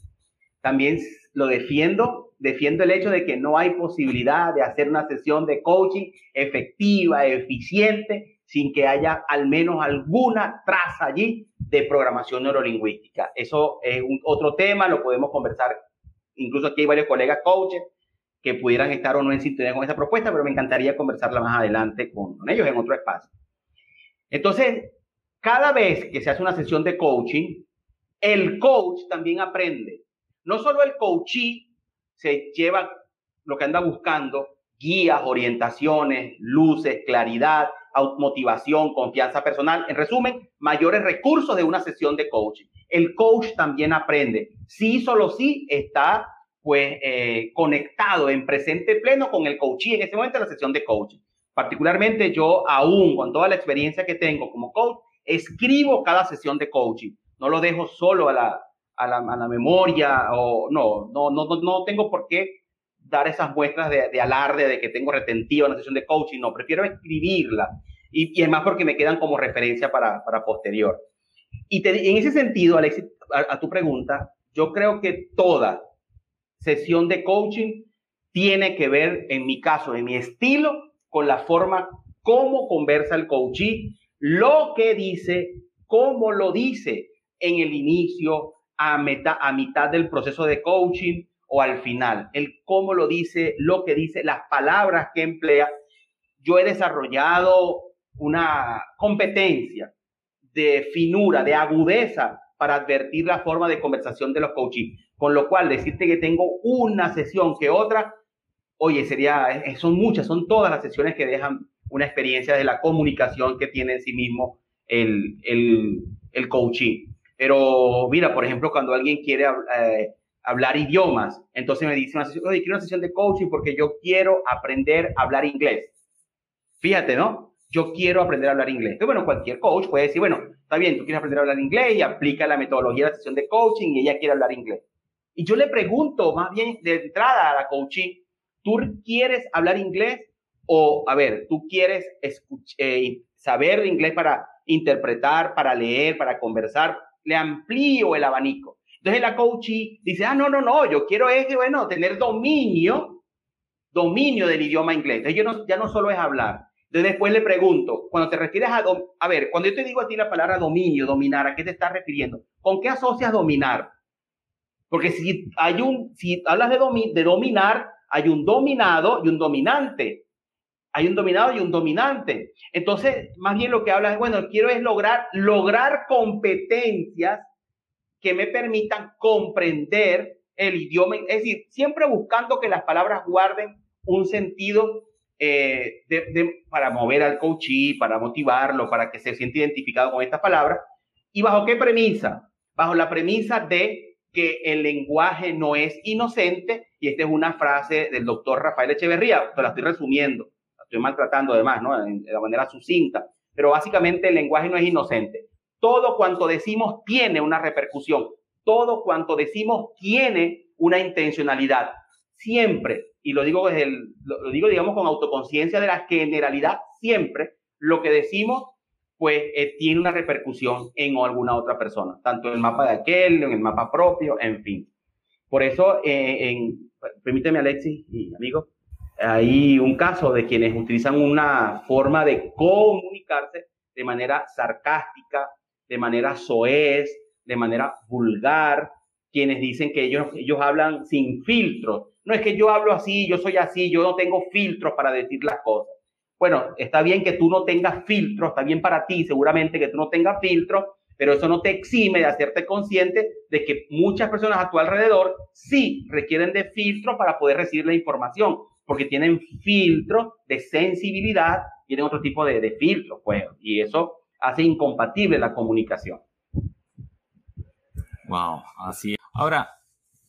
También lo defiendo, defiendo el hecho de que no hay posibilidad de hacer una sesión de coaching efectiva, eficiente, sin que haya al menos alguna traza allí de programación neurolingüística. Eso es otro tema, lo podemos conversar, incluso aquí hay varios colegas coaches que pudieran estar o no en sintonía con esa propuesta, pero me encantaría conversarla más adelante con ellos en otro espacio. Entonces, cada vez que se hace una sesión de coaching, el coach también aprende. No solo el coachee se lleva lo que anda buscando, guías, orientaciones, luces, claridad, motivación, confianza personal. En resumen, mayores recursos de una sesión de coaching. El coach también aprende. Sí, solo sí está pues eh, conectado en presente pleno con el coachee en ese momento de la sesión de coaching. Particularmente yo aún con toda la experiencia que tengo como coach, escribo cada sesión de coaching. No lo dejo solo a la, a la, a la memoria o no, no, no, no tengo por qué dar esas muestras de, alarde de que tengo retentiva una sesión de coaching, no, prefiero escribirla y, y es más porque me quedan como referencia para, para posterior. Y en ese sentido, Alexis, a, tu pregunta, yo creo que toda sesión de coaching tiene que ver, en mi caso, en mi estilo, con la forma cómo conversa el coachee, lo que dice, cómo lo dice en el inicio, a, meta, a mitad del proceso de coaching, o al final, el cómo lo dice, lo que dice, las palabras que emplea. Yo he desarrollado una competencia de finura, de agudeza para advertir la forma de conversación de los coaches. Con lo cual, decirte que tengo una sesión que otra, oye, sería, eh, son muchas, son todas las sesiones que dejan una experiencia de la comunicación que tiene en sí mismo el, el, coaching. Pero mira, por ejemplo, cuando alguien quiere eh, hablar idiomas. Entonces me dice una sesión, oye, quiero una sesión de coaching porque yo quiero aprender a hablar inglés. Fíjate, ¿no? Yo quiero aprender a hablar inglés. Entonces, bueno, cualquier coach puede decir, bueno, está bien, tú quieres aprender a hablar inglés y aplica la metodología de la sesión de coaching y ella quiere hablar inglés. Y yo le pregunto más bien de entrada a la coaching, ¿tú quieres hablar inglés? O, a ver, ¿tú quieres eh, saber inglés para interpretar, para leer, para conversar? Le amplío el abanico. Entonces la coachee dice, ah, no, no, no, yo quiero es, bueno, tener dominio, dominio del idioma inglés. Entonces yo no, ya no solo es hablar. Entonces después le pregunto, cuando te refieres a, a ver, cuando yo te digo a ti la palabra dominio, dominar, ¿a qué te estás refiriendo? ¿Con qué asocias dominar? Porque si hay un, si hablas de, de dominar, hay un dominado y un dominante. Hay un dominado y un dominante. Entonces, más bien lo que hablas es, bueno, quiero es lograr, lograr competencias que me permitan comprender el idioma, es decir, siempre buscando que las palabras guarden un sentido eh, para mover al coachee, para motivarlo, para que se sienta identificado con estas palabras. ¿Y bajo qué premisa? Bajo la premisa de que el lenguaje no es inocente, y esta es una frase del doctor Rafael Echeverría, te la estoy resumiendo, estoy maltratando además, ¿no? De manera sucinta, pero básicamente el lenguaje no es inocente. Todo cuanto decimos tiene una repercusión. Todo cuanto decimos tiene una intencionalidad. Siempre, y lo digo, desde el, lo digo digamos con autoconciencia de la generalidad, siempre lo que decimos pues eh, tiene una repercusión en alguna otra persona, tanto en el mapa de aquel, en el mapa propio, en fin. Por eso, eh, en, permíteme Alexis y amigo, hay un caso de quienes utilizan una forma de comunicarse de manera sarcástica, de manera soez, de manera vulgar, quienes dicen que ellos, ellos hablan sin filtros. No es que yo hablo así, yo soy así, yo no tengo filtros para decir las cosas. Bueno, está bien que tú no tengas filtros, está bien para ti seguramente que tú no tengas filtros, pero eso no te exime de hacerte consciente de que muchas personas a tu alrededor sí requieren de filtros para poder recibir la información, porque tienen filtros de sensibilidad, tienen otro tipo de, de filtros, pues, y eso hace incompatible la comunicación. Wow, así es. Ahora,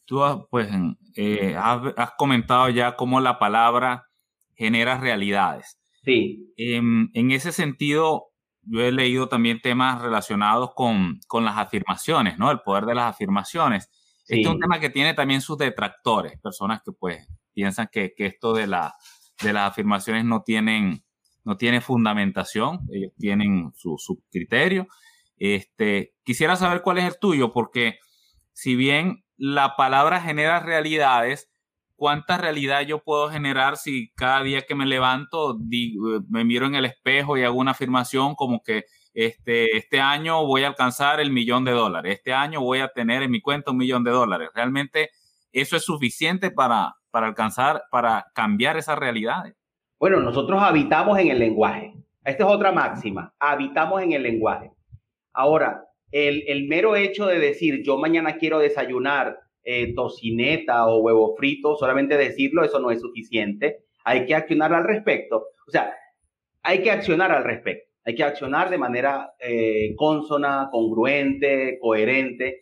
tú pues eh, has, comentado ya cómo la palabra genera realidades. Sí. Em, en ese sentido, yo he leído también temas relacionados con, con las afirmaciones, ¿no? El poder de las afirmaciones. Este es un tema que tiene también sus detractores, personas que pues piensan que, que esto de, la, de las afirmaciones no tienen no tiene fundamentación, ellos tienen su, su criterio. Este, quisiera saber cuál es el tuyo, porque si bien la palabra genera realidades, ¿cuánta realidad yo puedo generar si cada día que me levanto me miro en el espejo y hago una afirmación como que este, este año voy a alcanzar el millón de dólares, este año voy a tener en mi cuenta un millón de dólares? ¿Realmente eso es suficiente para, para alcanzar, para cambiar esas realidades? Bueno, nosotros habitamos en el lenguaje. Esta es otra máxima. Habitamos en el lenguaje. Ahora, el, mero hecho de decir yo mañana quiero desayunar eh, tocineta o huevo frito, solamente decirlo, eso no es suficiente. Hay que accionar al respecto. O sea, hay que accionar al respecto. Hay que accionar de manera eh, consona, congruente, coherente,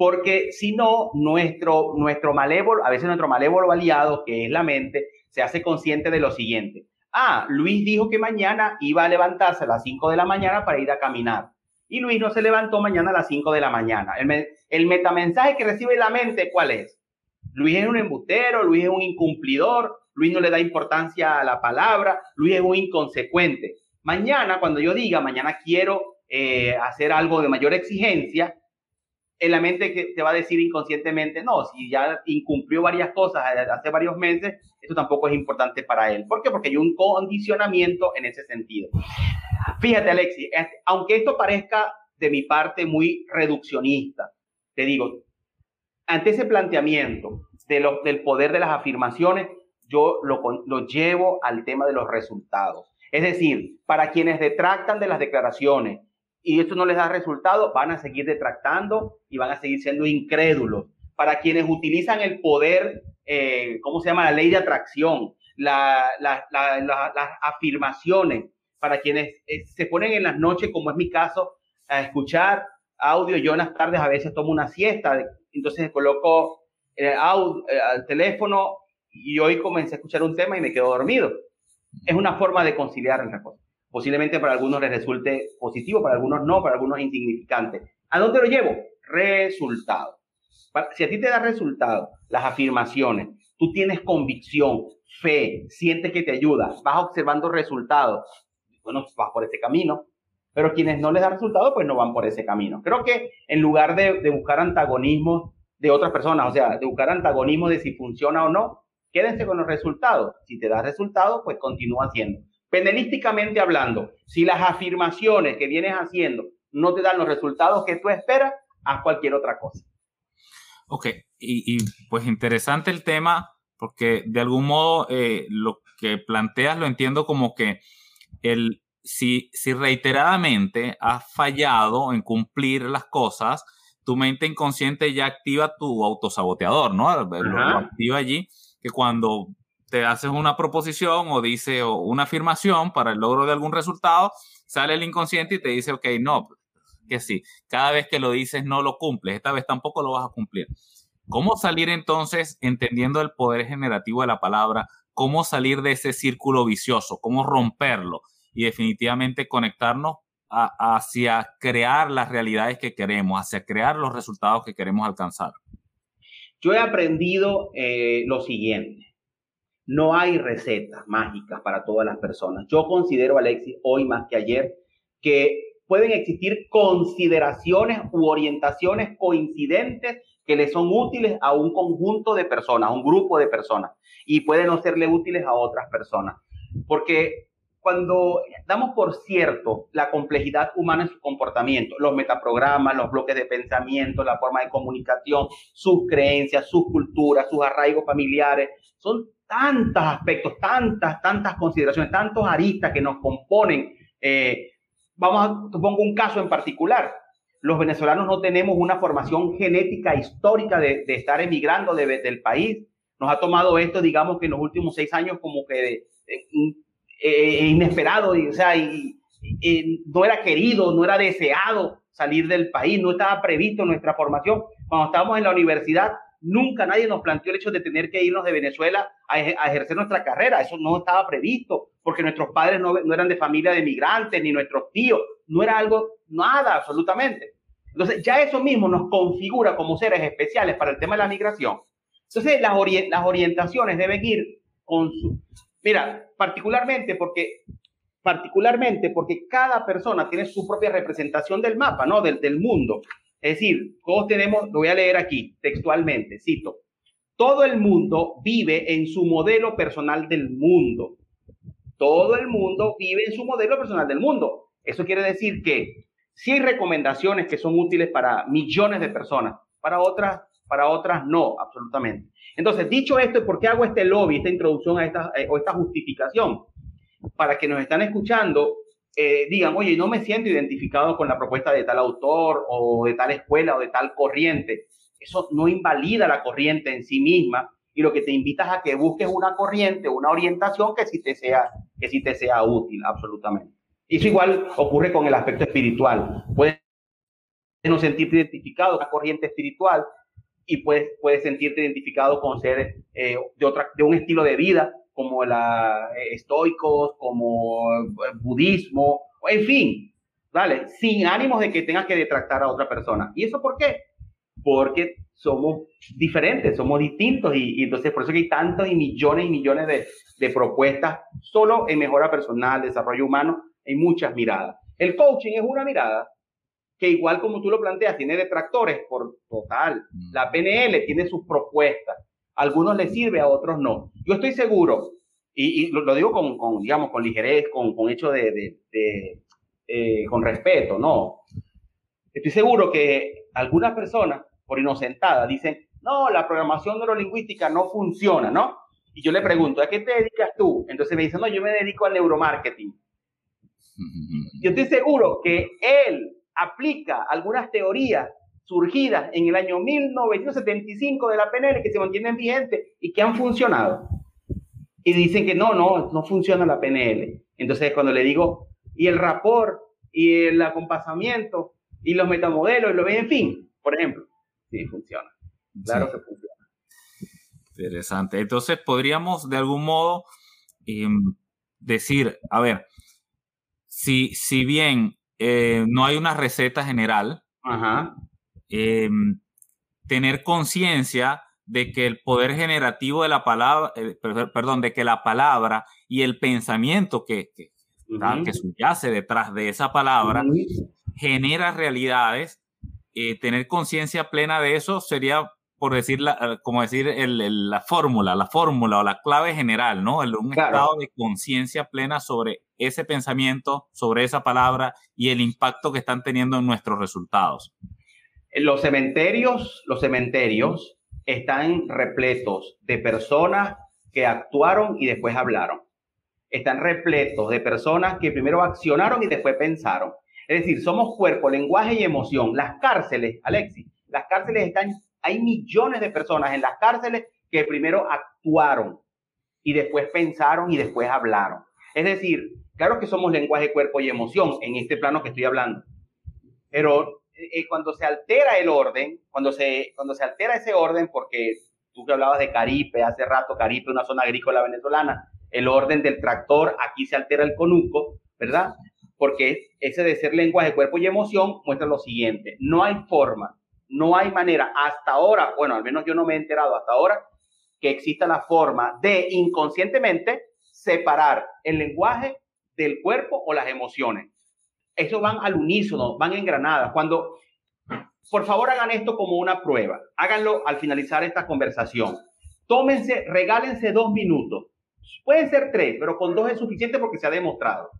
porque si no, nuestro, nuestro malévolo, a veces nuestro malévolo aliado, que es la mente, se hace consciente de lo siguiente. Ah, Luis dijo que mañana iba a levantarse a las 5 de la mañana para ir a caminar. Y Luis no se levantó mañana a las 5 de la mañana. El, el metamensaje que recibe la mente, ¿cuál es? Luis es un embustero, Luis es un incumplidor, Luis no le da importancia a la palabra, Luis es un inconsecuente. Mañana, cuando yo diga, mañana quiero eh, hacer algo de mayor exigencia, en la mente que te va a decir inconscientemente, no, si ya incumplió varias cosas hace varios meses, eso tampoco es importante para él. ¿Por qué? Porque hay un condicionamiento en ese sentido. Fíjate, Alexi, aunque esto parezca de mi parte muy reduccionista, te digo, ante ese planteamiento de lo, del poder de las afirmaciones, yo lo, lo llevo al tema de los resultados. Es decir, para quienes detractan de las declaraciones y esto no les da resultado, van a seguir detractando y van a seguir siendo incrédulos. Para quienes utilizan el poder, eh, ¿cómo se llama? La ley de atracción, las afirmaciones, para quienes eh, se ponen en las noches, como es mi caso, a escuchar audio. Yo en las tardes a veces tomo una siesta, entonces coloco el audio, al teléfono y hoy comencé a escuchar un tema y me quedo dormido. Es una forma de conciliar entre cosas. Posiblemente para algunos les resulte positivo, para algunos no, para algunos insignificante. ¿A dónde lo llevo? Resultado. Si a ti te da resultado, las afirmaciones, tú tienes convicción, fe, sientes que te ayuda, vas observando resultados, bueno, vas por ese camino. Pero quienes no les da resultado, pues no van por ese camino. Creo que en lugar de, buscar antagonismos de otras personas, o sea, de buscar antagonismo de si funciona o no, quédense con los resultados. Si te da resultado, pues continúa haciendo. Penalísticamente hablando, si las afirmaciones que vienes haciendo no te dan los resultados que tú esperas, haz cualquier otra cosa. Ok, y, pues interesante el tema, porque de algún modo eh, lo que planteas lo entiendo como que el, si, si reiteradamente has fallado en cumplir las cosas, tu mente inconsciente ya activa tu autosaboteador, ¿no? Lo activa allí, que cuando te haces una proposición o dice una afirmación para el logro de algún resultado, sale el inconsciente y te dice, ok, no, que sí, cada vez que lo dices no lo cumples, esta vez tampoco lo vas a cumplir. ¿Cómo salir entonces entendiendo el poder generativo de la palabra? ¿Cómo salir de ese círculo vicioso? ¿Cómo romperlo? Y definitivamente conectarnos hacia crear las realidades que queremos, hacia crear los resultados que queremos alcanzar. Yo he aprendido eh, lo siguiente no hay recetas mágicas para todas las personas. Yo considero, Alexis, hoy más que ayer, que pueden existir consideraciones u orientaciones coincidentes que le son útiles a un conjunto de personas, a un grupo de personas, y pueden no serle útiles a otras personas. Porque cuando damos por cierto la complejidad humana en su comportamiento, los metaprogramas, los bloques de pensamiento, la forma de comunicación, sus creencias, sus culturas, sus arraigos familiares, son tantos aspectos, tantas, tantas consideraciones, tantos aristas que nos componen. Eh, vamos a, pongo un caso en particular. Los venezolanos no tenemos una formación genética histórica de, estar emigrando del país. Nos ha tomado esto, digamos que en los últimos seis años como que eh, inesperado, y, o sea, y, no era querido, no era deseado salir del país, no estaba previsto nuestra formación. Cuando estábamos en la universidad, Nunca nadie nos planteó el hecho de tener que irnos de Venezuela a, ejercer nuestra carrera. Eso no estaba previsto, porque nuestros padres no, eran de familia de migrantes, ni nuestros tíos. No era algo, nada, absolutamente. Entonces, ya eso mismo nos configura como seres especiales para el tema de la migración. Entonces, las, las orientaciones deben ir con su... Mira, particularmente porque particularmente porque cada persona tiene su propia representación del mapa, ¿no? Del, del mundo. Es decir, todos tenemos, lo voy a leer aquí textualmente, cito, todo el mundo vive en su modelo personal del mundo. Todo el mundo vive en su modelo personal del mundo. Eso quiere decir que si hay recomendaciones que son útiles para millones de personas, para otras, para otras no, absolutamente. Entonces, dicho esto, ¿por qué hago este lobby, esta introducción a esta, eh, o esta justificación? Para que nos están escuchando, eh, digan, oye, no me siento identificado con la propuesta de tal autor o de tal escuela o de tal corriente. Eso no invalida la corriente en sí misma y lo que te invitas a que busques una corriente, una orientación que sí te sea, que sí te sea útil, absolutamente. Eso igual ocurre con el aspecto espiritual. Puedes no sentirte identificado con la corriente espiritual y puedes, puedes sentirte identificado con ser eh, de, otra, de un estilo de vida como la eh, estoicos, como eh, budismo, en fin, ¿vale? Sin ánimos de que tengas que detractar a otra persona. ¿Y eso por qué? Porque somos diferentes, somos distintos y, entonces por eso que hay tantos y millones y millones de, de propuestas solo en mejora personal, desarrollo humano, hay muchas miradas. El coaching es una mirada que igual como tú lo planteas, tiene detractores por total. Mm. La PNL tiene sus propuestas. A algunos les sirve, a otros no. Yo estoy seguro, y, lo, digo con, con, digamos, con ligerez, con, con hecho de, de, eh, con respeto, no. Estoy seguro que algunas personas, por inocentadas, dicen, no, la programación neurolingüística no funciona, ¿no? Y yo le pregunto, ¿a qué te dedicas tú? Entonces me dicen, no, yo me dedico al neuromarketing. Yo estoy seguro que él aplica algunas teorías surgidas en el año 1975 de la PNL que se mantienen vigentes y que han funcionado. Y dicen que no, no, no funciona la PNL. Entonces cuando le digo, y el rapport, y el acompasamiento, y los metamodelos, y lo en fin, por ejemplo, sí funciona. Claro que funciona. Interesante. Entonces podríamos de algún modo em, decir, a ver, si, si bien eh, no hay una receta general. Em, tener conciencia de que el poder generativo de la palabra, eh, perdón, de que la palabra y el pensamiento que, que, subyace detrás de esa palabra genera realidades. Eh, tener conciencia plena de eso sería por decir, eh, como decir la fórmula, la fórmula o la clave general, ¿no? un estado de conciencia plena sobre ese pensamiento, sobre esa palabra y el impacto que están teniendo en nuestros resultados. Los cementerios, los cementerios están repletos de personas que actuaron y después hablaron. Están repletos de personas que primero accionaron y después pensaron. Es decir, somos cuerpo, lenguaje y emoción. Las cárceles, Alexis, las cárceles están hay millones de personas en las cárceles que primero actuaron y después pensaron y después hablaron. Es decir, claro que somos lenguaje, cuerpo y emoción en este plano que estoy hablando, pero eh, cuando se altera el orden, cuando se, cuando se altera ese orden, porque tú que hablabas de Caripe hace rato, Caripe, una zona agrícola venezolana, el orden del tractor, aquí se altera el conuco, ¿verdad? Porque ese de ser lenguaje, cuerpo y emoción muestra lo siguiente, no hay forma no hay manera hasta ahora, bueno, al menos yo no me he enterado hasta ahora, que exista la forma de inconscientemente separar el lenguaje del cuerpo o las emociones. Eso van al unísono, van engranadas. Cuando, por favor, hagan esto como una prueba. Háganlo al finalizar esta conversación. Tómense, regálense dos minutos. Pueden ser tres, pero con dos es suficiente porque se ha demostrado.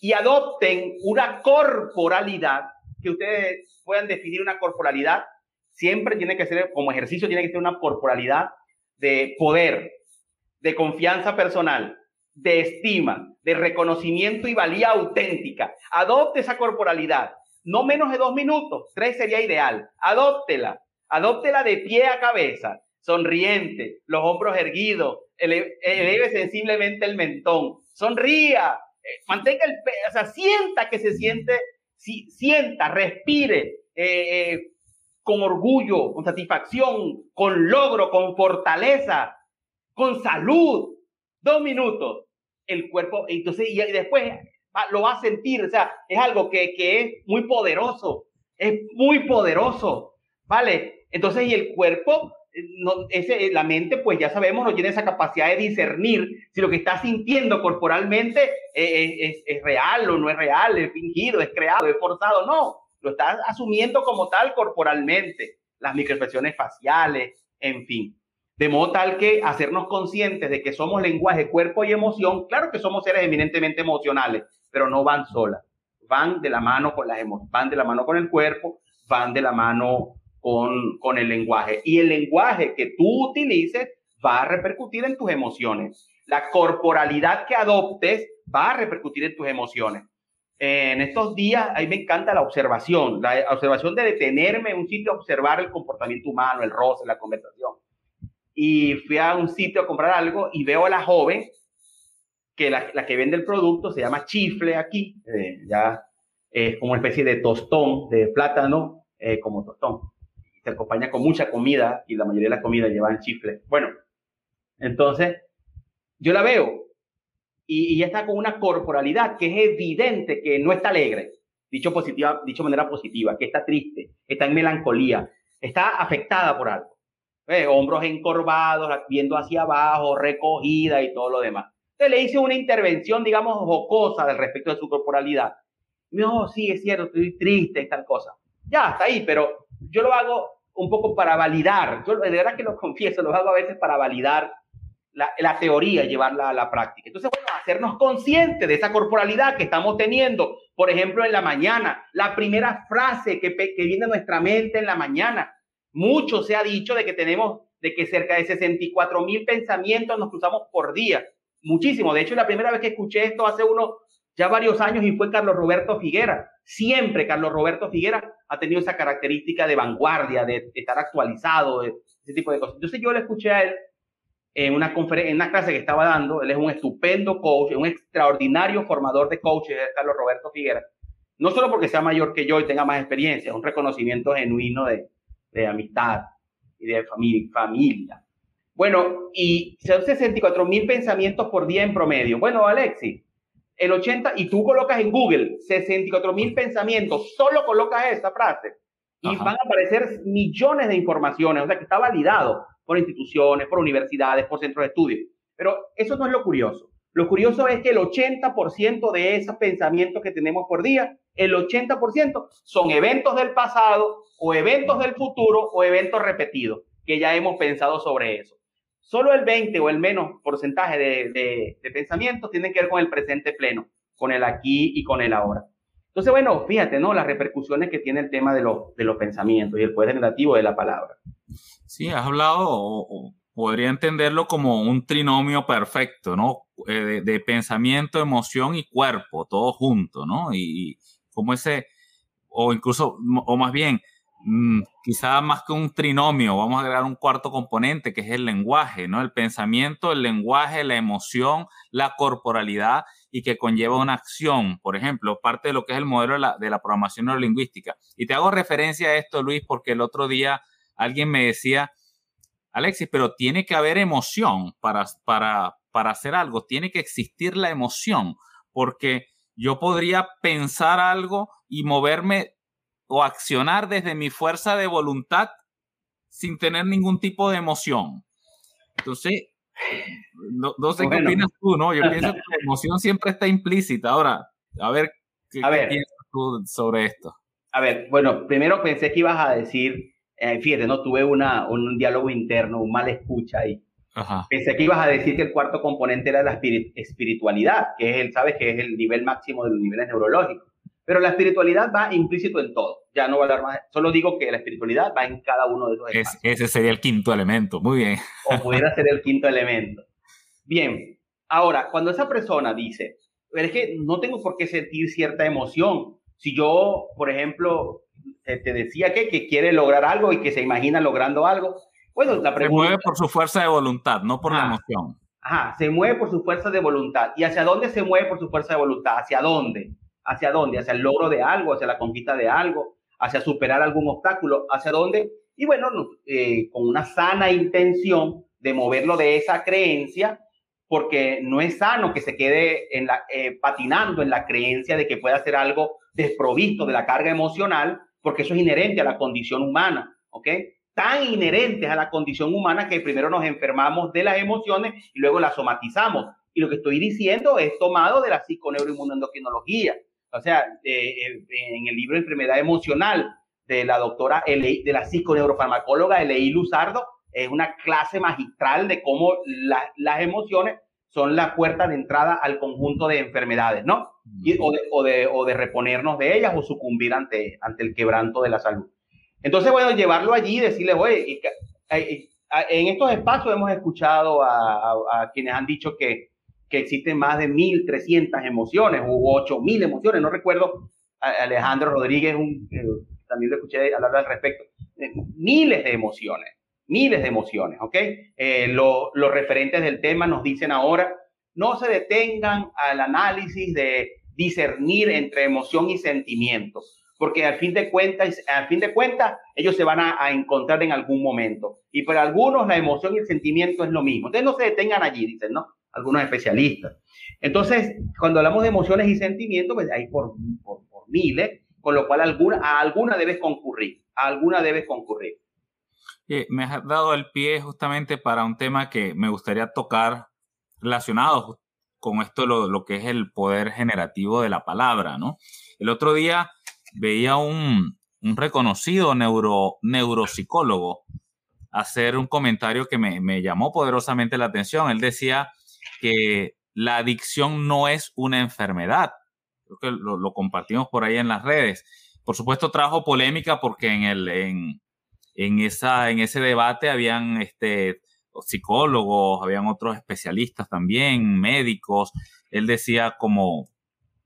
Y adopten una corporalidad que ustedes puedan definir una corporalidad, siempre tiene que ser, como ejercicio, tiene que ser una corporalidad de poder, de confianza personal, de estima, de reconocimiento y valía auténtica. Adopte esa corporalidad. No menos de dos minutos, tres sería ideal. Adóptela. Adóptela de pie a cabeza, sonriente, los hombros erguidos, eleve, sensiblemente el mentón, sonría, eh, mantenga el, o sea, sienta que se siente si, sienta, respire eh, eh, con orgullo, con satisfacción, con logro, con fortaleza, con salud. Dos minutos. El cuerpo, entonces, y después lo va a sentir, o sea, es algo que, que es muy poderoso, es muy poderoso, ¿vale? Entonces, y el cuerpo no, ese, la mente, pues ya sabemos, no tiene esa capacidad de discernir si lo que está sintiendo corporalmente es, es, real o no es real, es fingido, es creado, es forzado. No, lo está asumiendo como tal corporalmente, las microexpresiones faciales, en fin. De modo tal que hacernos conscientes de que somos lenguaje, cuerpo y emoción, claro que somos seres eminentemente emocionales, pero no van solas, van de la mano con las emociones, van de la mano con el cuerpo, van de la mano con, el lenguaje. Y el lenguaje que tú utilices va a repercutir en tus emociones. La corporalidad que adoptes va a repercutir en tus emociones. en estos días, a mí me encanta la observación, la observación de detenerme en un sitio observar el comportamiento humano, el roce, la conversación. Y fui a un sitio a comprar algo y veo a la joven, que la, la que vende el producto se llama chifle aquí, eh, ya es como una especie de tostón de plátano, eh, como tostón. Se acompaña con mucha comida y la mayoría de la comida lleva chifle. Bueno, entonces yo la veo y, ya está con una corporalidad que es evidente que no está alegre, dicho, positiva, dicho de manera positiva, que está triste, está en melancolía, está afectada por algo. Eh, hombros encorvados, viendo hacia abajo, recogida y todo lo demás. Entonces le hice una intervención, digamos, jocosa del respecto de su corporalidad. Y me dijo, oh, sí, es cierto, estoy triste y tal cosa. Ya, está ahí, pero yo lo hago un poco para validar. Yo de verdad que lo confieso, lo hago a veces para validar la, la, teoría y llevarla a la práctica. Entonces, bueno, hacernos conscientes de esa corporalidad que estamos teniendo. Por ejemplo, en la mañana, la primera frase que, que viene a nuestra mente en la mañana. Mucho se ha dicho de que tenemos, de que cerca de 64 mil pensamientos nos cruzamos por día. Muchísimo. De hecho, la primera vez que escuché esto hace unos ya varios años y fue Carlos Roberto Figuera. Siempre Carlos Roberto Figuera ha tenido esa característica de vanguardia, de, estar actualizado, de ese tipo de cosas. Entonces yo le escuché a él en una, conferencia, en una clase que estaba dando. Él es un estupendo coach, un extraordinario formador de coaches, Carlos Roberto Figuera. No solo porque sea mayor que yo y tenga más experiencia, es un reconocimiento genuino de, de amistad y de familia, familia. Bueno, y son 64 mil pensamientos por día en promedio. Bueno, Alexi, el 80, y tú colocas en Google 64 mil pensamientos, solo colocas esa frase y van a aparecer millones de informaciones, o sea que está validado por instituciones, por universidades, por centros de estudio. Pero eso no es lo curioso. Lo curioso es que el 80% de esos pensamientos que tenemos por día, el 80% son eventos del pasado o eventos del futuro o eventos repetidos, que ya hemos pensado sobre eso. Solo el 20 o el menos porcentaje de, de pensamientos tienen que ver con el presente pleno, con el aquí y con el ahora. Entonces, bueno, fíjate, ¿no? Las repercusiones que tiene el tema de, de los pensamientos y el poder negativo de la palabra. Sí, has hablado, o, podría entenderlo como un trinomio perfecto, ¿no? Eh, de, pensamiento, emoción y cuerpo, todo junto, ¿no? Y, como ese, o incluso, o más bien, mm, quizá más que un trinomio, vamos a agregar un cuarto componente que es el lenguaje, ¿no? El pensamiento, el lenguaje, la emoción, la corporalidad y que conlleva una acción, por ejemplo, parte de lo que es el modelo de la, de la programación neurolingüística. Y te hago referencia a esto, Luis, porque el otro día alguien me decía, Alexis, pero tiene que haber emoción para, para, para hacer algo, tiene que existir la emoción, porque yo podría pensar algo y moverme o accionar desde mi fuerza de voluntad sin tener ningún tipo de emoción. Entonces, no, sé qué opinas tú, ¿no? Yo pienso que la emoción siempre está implícita. Ahora, a ver, ¿qué, piensas tú sobre esto? A ver, bueno, primero pensé que ibas a decir, eh, fíjate, no tuve una, un, diálogo interno, un mal escucha ahí. Pensé que ibas a decir que el cuarto componente era la espiritualidad, que es el, sabes, que es el nivel máximo de los niveles neurológicos. Pero la espiritualidad va implícito en todo. Ya no voy a hablar más. Solo digo que la espiritualidad va en cada uno de esos espacios. ese sería el quinto elemento. Muy bien. O pudiera ser el quinto elemento. Bien. Ahora, cuando esa persona dice, pero es que no tengo por qué sentir cierta emoción. Si yo, por ejemplo, te, decía que, que quiere lograr algo y que se imagina logrando algo, bueno, la pregunta... Se mueve por su fuerza de voluntad, no por la emoción. Ajá, se mueve por su fuerza de voluntad. ¿Y hacia dónde se mueve por su fuerza de voluntad? ¿Hacia dónde? ¿Hacia dónde? ¿Hacia el logro de algo? ¿Hacia la conquista de algo? ¿Hacia superar algún obstáculo? ¿Hacia dónde? Y bueno, eh, con una sana intención de moverlo de esa creencia, porque no es sano que se quede eh, patinando en la creencia de que puede hacer algo desprovisto de la carga emocional, porque eso es inherente a la condición humana, ¿ok? Tan inherentes a la condición humana que primero nos enfermamos de las emociones y luego las somatizamos. Y lo que estoy diciendo es tomado de la psiconeuroinmunoendocrinología. O sea, en el libro Enfermedad Emocional de la doctora, de la psiconeurofarmacóloga Elei Luzardo, es una clase magistral de cómo las emociones son la puerta de entrada al conjunto de enfermedades, ¿no? o, de, o, de, o, de, reponernos de ellas o sucumbir ante, ante el quebranto de la salud. Entonces, bueno, llevarlo allí y decirle, oye, en estos espacios hemos escuchado a, a, quienes han dicho que que existen más de 1.300 emociones o 8.000 emociones, no recuerdo. Alejandro Rodríguez, eh, también lo escuché hablar al respecto. Eh, miles de emociones, miles de emociones, ¿ok? Eh, los referentes del tema nos dicen ahora, no se detengan al análisis de discernir entre emoción y sentimiento, porque al fin de cuentas, al fin de cuentas, ellos se van a, encontrar en algún momento. Y para algunos la emoción y el sentimiento es lo mismo. Entonces no se detengan allí, dicen, ¿no? Algunos especialistas. Entonces, cuando hablamos de emociones y sentimientos, pues hay por, por, miles, con lo cual alguna, a alguna debes concurrir, a alguna debes concurrir. me has dado el pie justamente para un tema que me gustaría tocar relacionado con esto, lo, lo que es el poder generativo de la palabra, ¿no? El otro día veía un, un reconocido neuro, neuropsicólogo hacer un comentario que me, me, llamó poderosamente la atención. Él decía que la adicción no es una enfermedad. Creo que lo, compartimos por ahí en las redes. Por supuesto, trajo polémica porque en, el, en, en, esa, en ese debate habían este, psicólogos, habían otros especialistas también, médicos. Él decía como,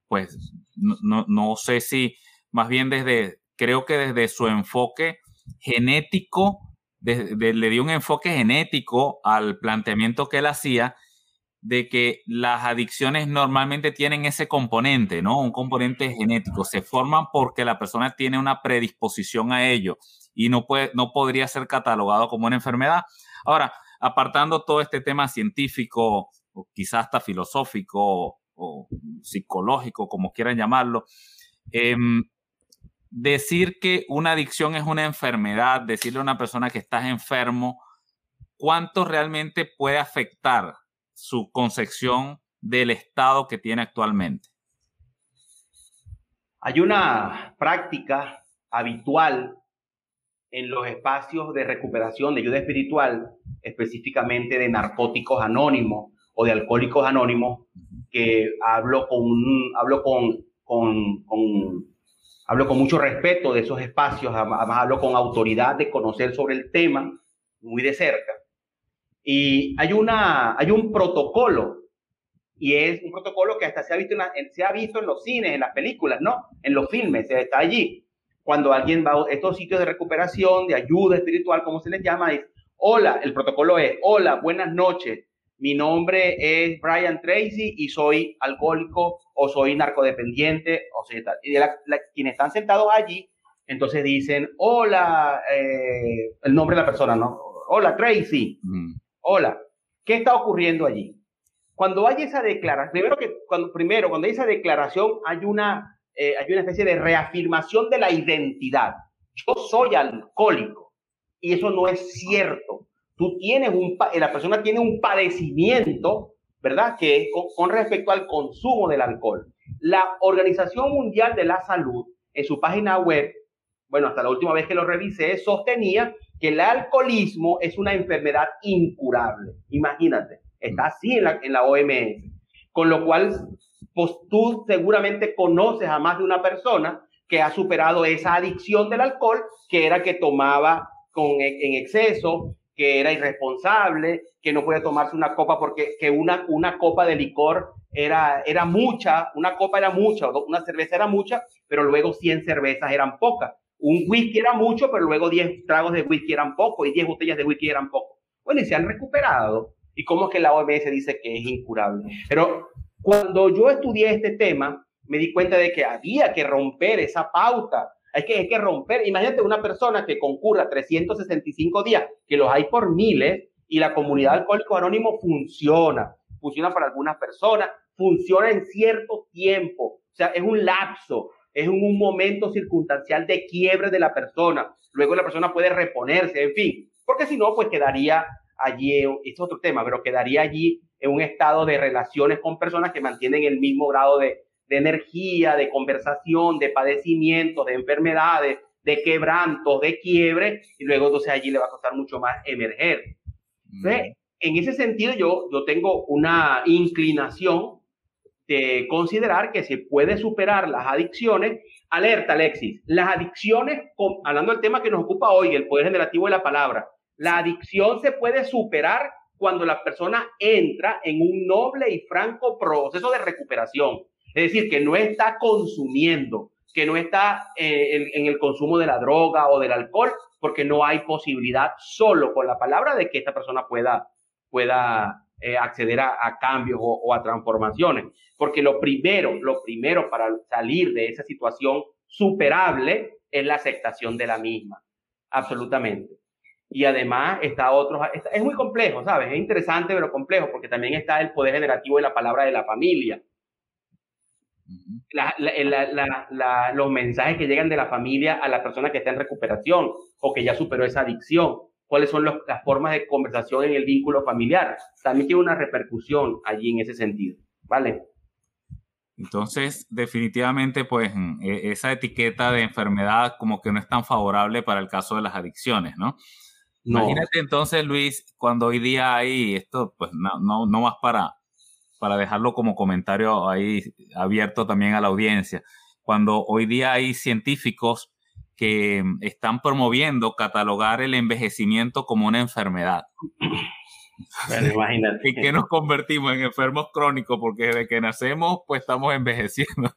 pues, no, no, sé si, más bien desde, creo que desde su enfoque genético, le dio un enfoque genético al planteamiento que él hacía de que las adicciones normalmente tienen ese componente, ¿no? Un componente genético. Se forman porque la persona tiene una predisposición a ello y no, puede, no podría ser catalogado como una enfermedad. Ahora, apartando todo este tema científico, quizás hasta filosófico o psicológico, como quieran llamarlo, em, decir que una adicción es una enfermedad, decirle a una persona que estás enfermo, ¿cuánto realmente puede afectar su concepción del estado que tiene actualmente? Hay una práctica habitual en los espacios de recuperación de ayuda espiritual, específicamente de narcóticos anónimos o de alcohólicos anónimos, que hablo con, hablo con, con, con, hablo con mucho respeto de esos espacios, además hablo con autoridad de conocer sobre el tema muy de cerca. Y hay, una, hay un protocolo, y es un protocolo que hasta se ha, visto en, se ha visto en los cines, en las películas, ¿no? En los filmes, está allí cuando alguien va a estos sitios de recuperación, de ayuda espiritual, como se les llama, es, hola, el protocolo es, hola, buenas noches, mi nombre es Brian Tracy y soy alcohólico o soy narcodependiente o sea, tal. Y quienes están sentados allí, entonces dicen, hola, eh, el nombre de la persona, ¿no? Hola, Tracy. Mm. Hola. ¿Qué está ocurriendo allí? Cuando hay esa declaración, primero que, cuando, cuando hay esa declaración, hay una eh, hay una especie de reafirmación de la identidad. Yo soy alcohólico y eso no es cierto. Tú tienes un, la persona tiene un padecimiento, ¿verdad? Que con, con respecto al consumo del alcohol. La Organización Mundial de la Salud, en su página web, bueno, hasta la última vez que lo revisé, sostenía que el alcoholismo es una enfermedad incurable. Imagínate, está así en la, en OMS. Con lo cual, pues tú seguramente conoces a más de una persona que ha superado esa adicción del alcohol, que era que tomaba con, en exceso, que era irresponsable, que no podía tomarse una copa porque que una, una copa de licor era, era mucha, una copa era mucha, una cerveza era mucha, pero luego 100 cervezas eran pocas. Un whisky era mucho, pero luego 10 tragos de whisky eran poco y 10 botellas de whisky eran poco. Bueno, y se han recuperado. ¿Y cómo es que la OMS dice que es incurable? Pero cuando yo estudié este tema, me di cuenta de que había que romper esa pauta. Hay que, hay que romper. Imagínate una persona que concurra 365 días, que los hay por miles, y la comunidad alcohólico anónimo funciona. Funciona para algunas personas, funciona en cierto tiempo. O sea, es un lapso, es un, momento circunstancial de quiebre de la persona. Luego la persona puede reponerse, en fin. Porque si no, pues quedaría allí, es otro tema, pero quedaría allí en un estado de relaciones con personas que mantienen el mismo grado de, energía, de conversación, de padecimientos, de enfermedades, de quebrantos, de quiebre, y luego entonces allí le va a costar mucho más emerger. Mm. en ese sentido, yo, yo tengo una inclinación de considerar que se puede superar las adicciones. Alerta, Alexis, las adicciones, hablando del tema que nos ocupa hoy, el poder generativo de la palabra, la adicción se puede superar cuando la persona entra en un noble y franco proceso de recuperación. Es decir, que no está consumiendo, que no está eh, en, el consumo de la droga o del alcohol, porque no hay posibilidad solo con la palabra de que esta persona pueda, pueda eh, acceder a, cambios o, a transformaciones. Porque lo primero, lo primero para salir de esa situación superable es la aceptación de la misma. Absolutamente. Y además está otro, es muy complejo, ¿sabes? Es interesante pero complejo porque también está el poder generativo de la palabra de la familia los mensajes que llegan de la familia a la persona que está en recuperación o que ya superó esa adicción, cuáles son las formas de conversación en el vínculo familiar. También tiene una repercusión allí en ese sentido, ¿vale? Entonces, definitivamente, pues e, esa etiqueta de enfermedad como que no es tan favorable para el caso de las adicciones, ¿no? Imagínate entonces, Luis, cuando hoy día hay esto, pues no, no, no más para, para dejarlo como comentario ahí abierto también a la audiencia, cuando hoy día hay científicos que están promoviendo catalogar el envejecimiento como una enfermedad. Bueno, imagínate. ¿Y que nos convertimos en enfermos crónicos? Porque desde que nacemos, pues estamos envejeciendo.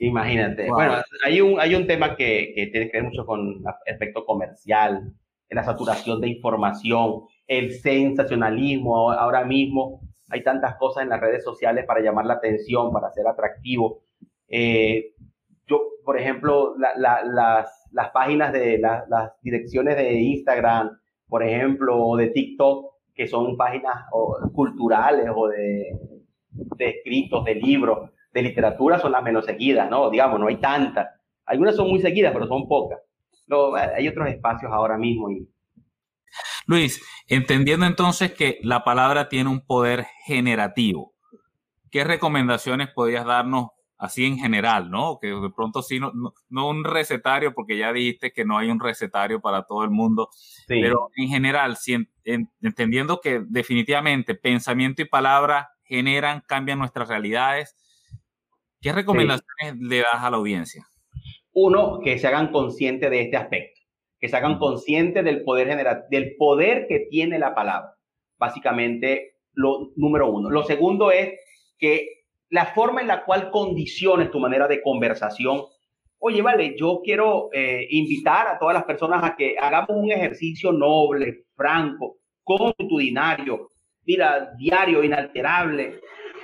Imagínate. Bueno, hay un, hay un tema que, que, tiene que ver mucho con el aspecto comercial, la saturación de información, el sensacionalismo ahora mismo hay tantas cosas en las redes sociales para llamar la atención, para ser atractivo. Eh, por ejemplo, las, páginas de las direcciones de Instagram, por ejemplo, o de TikTok, que son páginas culturales o de, escritos, de libros, de literatura, son las menos seguidas, ¿no? Digamos, no hay tantas. Algunas son muy seguidas, pero son pocas. No, hay otros espacios ahora mismo Luis, entendiendo entonces que la palabra tiene un poder generativo, ¿qué recomendaciones podrías darnos así en general, ¿no? Que de pronto sí, no, no, un recetario, porque ya dijiste que no hay un recetario para todo el mundo, pero en general, entendiendo que definitivamente pensamiento y palabra generan, cambian nuestras realidades, ¿qué recomendaciones le das a la audiencia? Uno, que se hagan conscientes de este aspecto que se hagan conscientes del poder general, del poder que tiene la palabra. Básicamente, lo número uno. Lo segundo es que la forma en la cual condiciones tu manera de conversación. Oye, vale, yo quiero eh, invitar a todas las personas a que hagamos un ejercicio noble, franco, constitucionario, mira, diario, inalterable,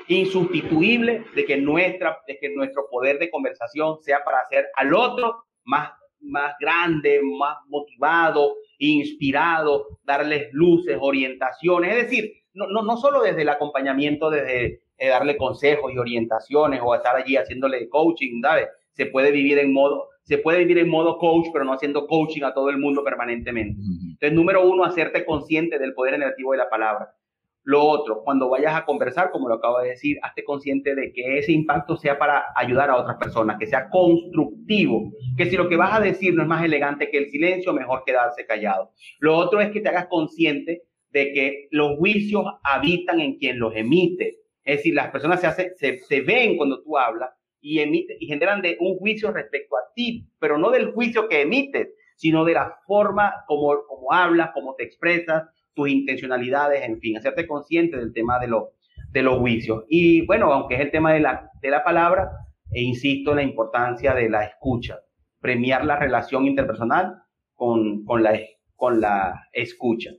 insustituible, de que, nuestra, de que nuestro poder de conversación sea para hacer al otro más más grande, más motivado, inspirado, darles luces, orientaciones, es decir, no, no, no solo desde el acompañamiento, desde eh, darle consejos y orientaciones o estar allí haciéndole coaching, ¿sabes? Se puede vivir en modo, se puede vivir en modo coach, pero no haciendo coaching a todo el mundo permanentemente. Entonces, número uno, hacerte consciente del poder negativo de la palabra. Lo otro, cuando vayas a conversar, como lo acabo de decir, hazte consciente de que ese impacto sea para ayudar a otras personas, que sea constructivo, que si lo que vas a decir no es más elegante que el silencio, mejor quedarse callado. Lo otro es que te hagas consciente de que los juicios habitan en quien los emite. Es decir, las personas se, se, se ven cuando tú hablas y, emite, y generan de un juicio respecto a ti, pero no del juicio que emites, sino de la forma como, como hablas, como te expresas, tus intencionalidades, en fin, hacerte consciente del tema de, los de los juicios. Y bueno, aunque es el tema de la, de la palabra, e insisto en la importancia de la escucha, premiar la relación interpersonal con, con, la, con la escucha.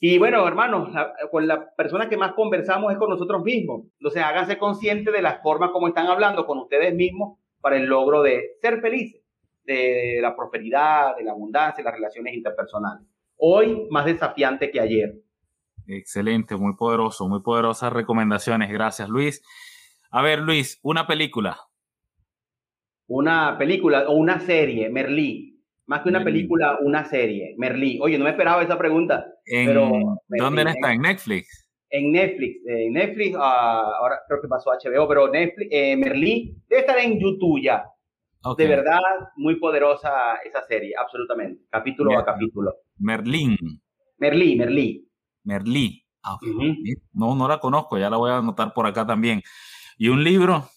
Y bueno, hermanos, con la persona que más conversamos es con nosotros mismos. Entonces, háganse conscientes de la forma como están hablando con ustedes mismos para el logro de ser felices, de la prosperidad, de la abundancia, de las relaciones interpersonales hoy más desafiante que ayer. Excelente, muy poderoso, muy poderosas recomendaciones. Gracias, Luis. A ver, Luis, una película. Una película o una serie, Merlí. Más que una película, una serie, Merlí. Oye, no me esperaba esa pregunta. pero, ¿Dónde está? ¿En Netflix? En Netflix. En Netflix, ah, ahora creo que pasó HBO, pero Netflix, eh, Merlí debe estar en YouTube ya. De verdad, muy poderosa esa serie, absolutamente. Capítulo a capítulo. Merlín. Merlí, Merlí. Merlí. Ah, no, no la conozco, ya la voy a anotar por acá también. ¿Y un libro?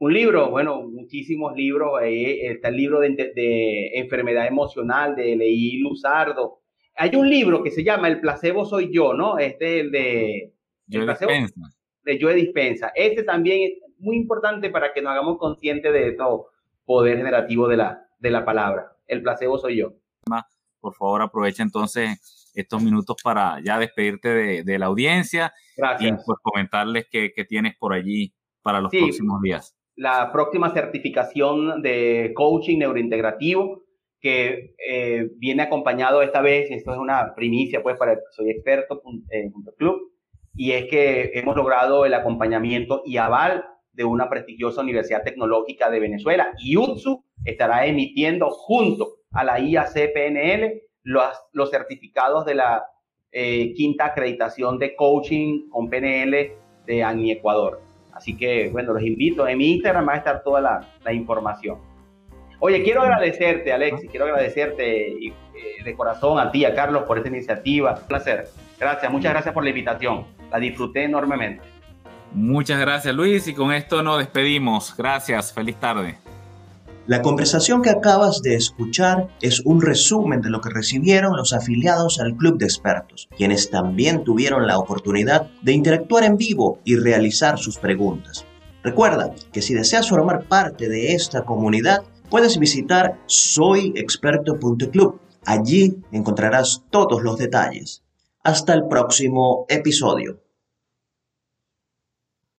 Un libro, bueno, muchísimos libros. está el libro de, enfermedad emocional de Leí Luzardo. hay un libro que se llama El placebo soy yo, ¿no? Este es el de... Yo Dispensa. De Joe Dispensa. Este también es muy importante para que nos hagamos conscientes de todo poder generativo de la, de la palabra. El placebo soy yo. Por favor, aprovecha entonces estos minutos para ya despedirte de, la audiencia Gracias. y pues comentarles qué, tienes por allí para los próximos días. La próxima certificación de coaching neurointegrativo que eh, viene acompañado esta vez, esto es una primicia pues para Soy Experto eh, Club, y es que hemos logrado el acompañamiento y aval de una prestigiosa Universidad Tecnológica de Venezuela. Y UTSU estará emitiendo junto a la IACPNL los, los certificados de la eh, quinta acreditación de coaching con PNL de ANI Ecuador. Así que, bueno, los invito. En mi Instagram va a estar toda la, información. Oye, quiero agradecerte, Alexi, quiero agradecerte eh, de corazón a ti, a Carlos, por esta iniciativa. Un placer. Gracias, muchas gracias por la invitación. La disfruté enormemente. Muchas gracias, Luis, y con esto nos despedimos. Gracias, feliz tarde. La conversación que acabas de escuchar es un resumen de lo que recibieron los afiliados al Club de Expertos, quienes también tuvieron la oportunidad de interactuar en vivo y realizar sus preguntas. Recuerda que si deseas formar parte de esta comunidad, puedes visitar soyexperto.club. Allí encontrarás todos los detalles. Hasta el próximo episodio.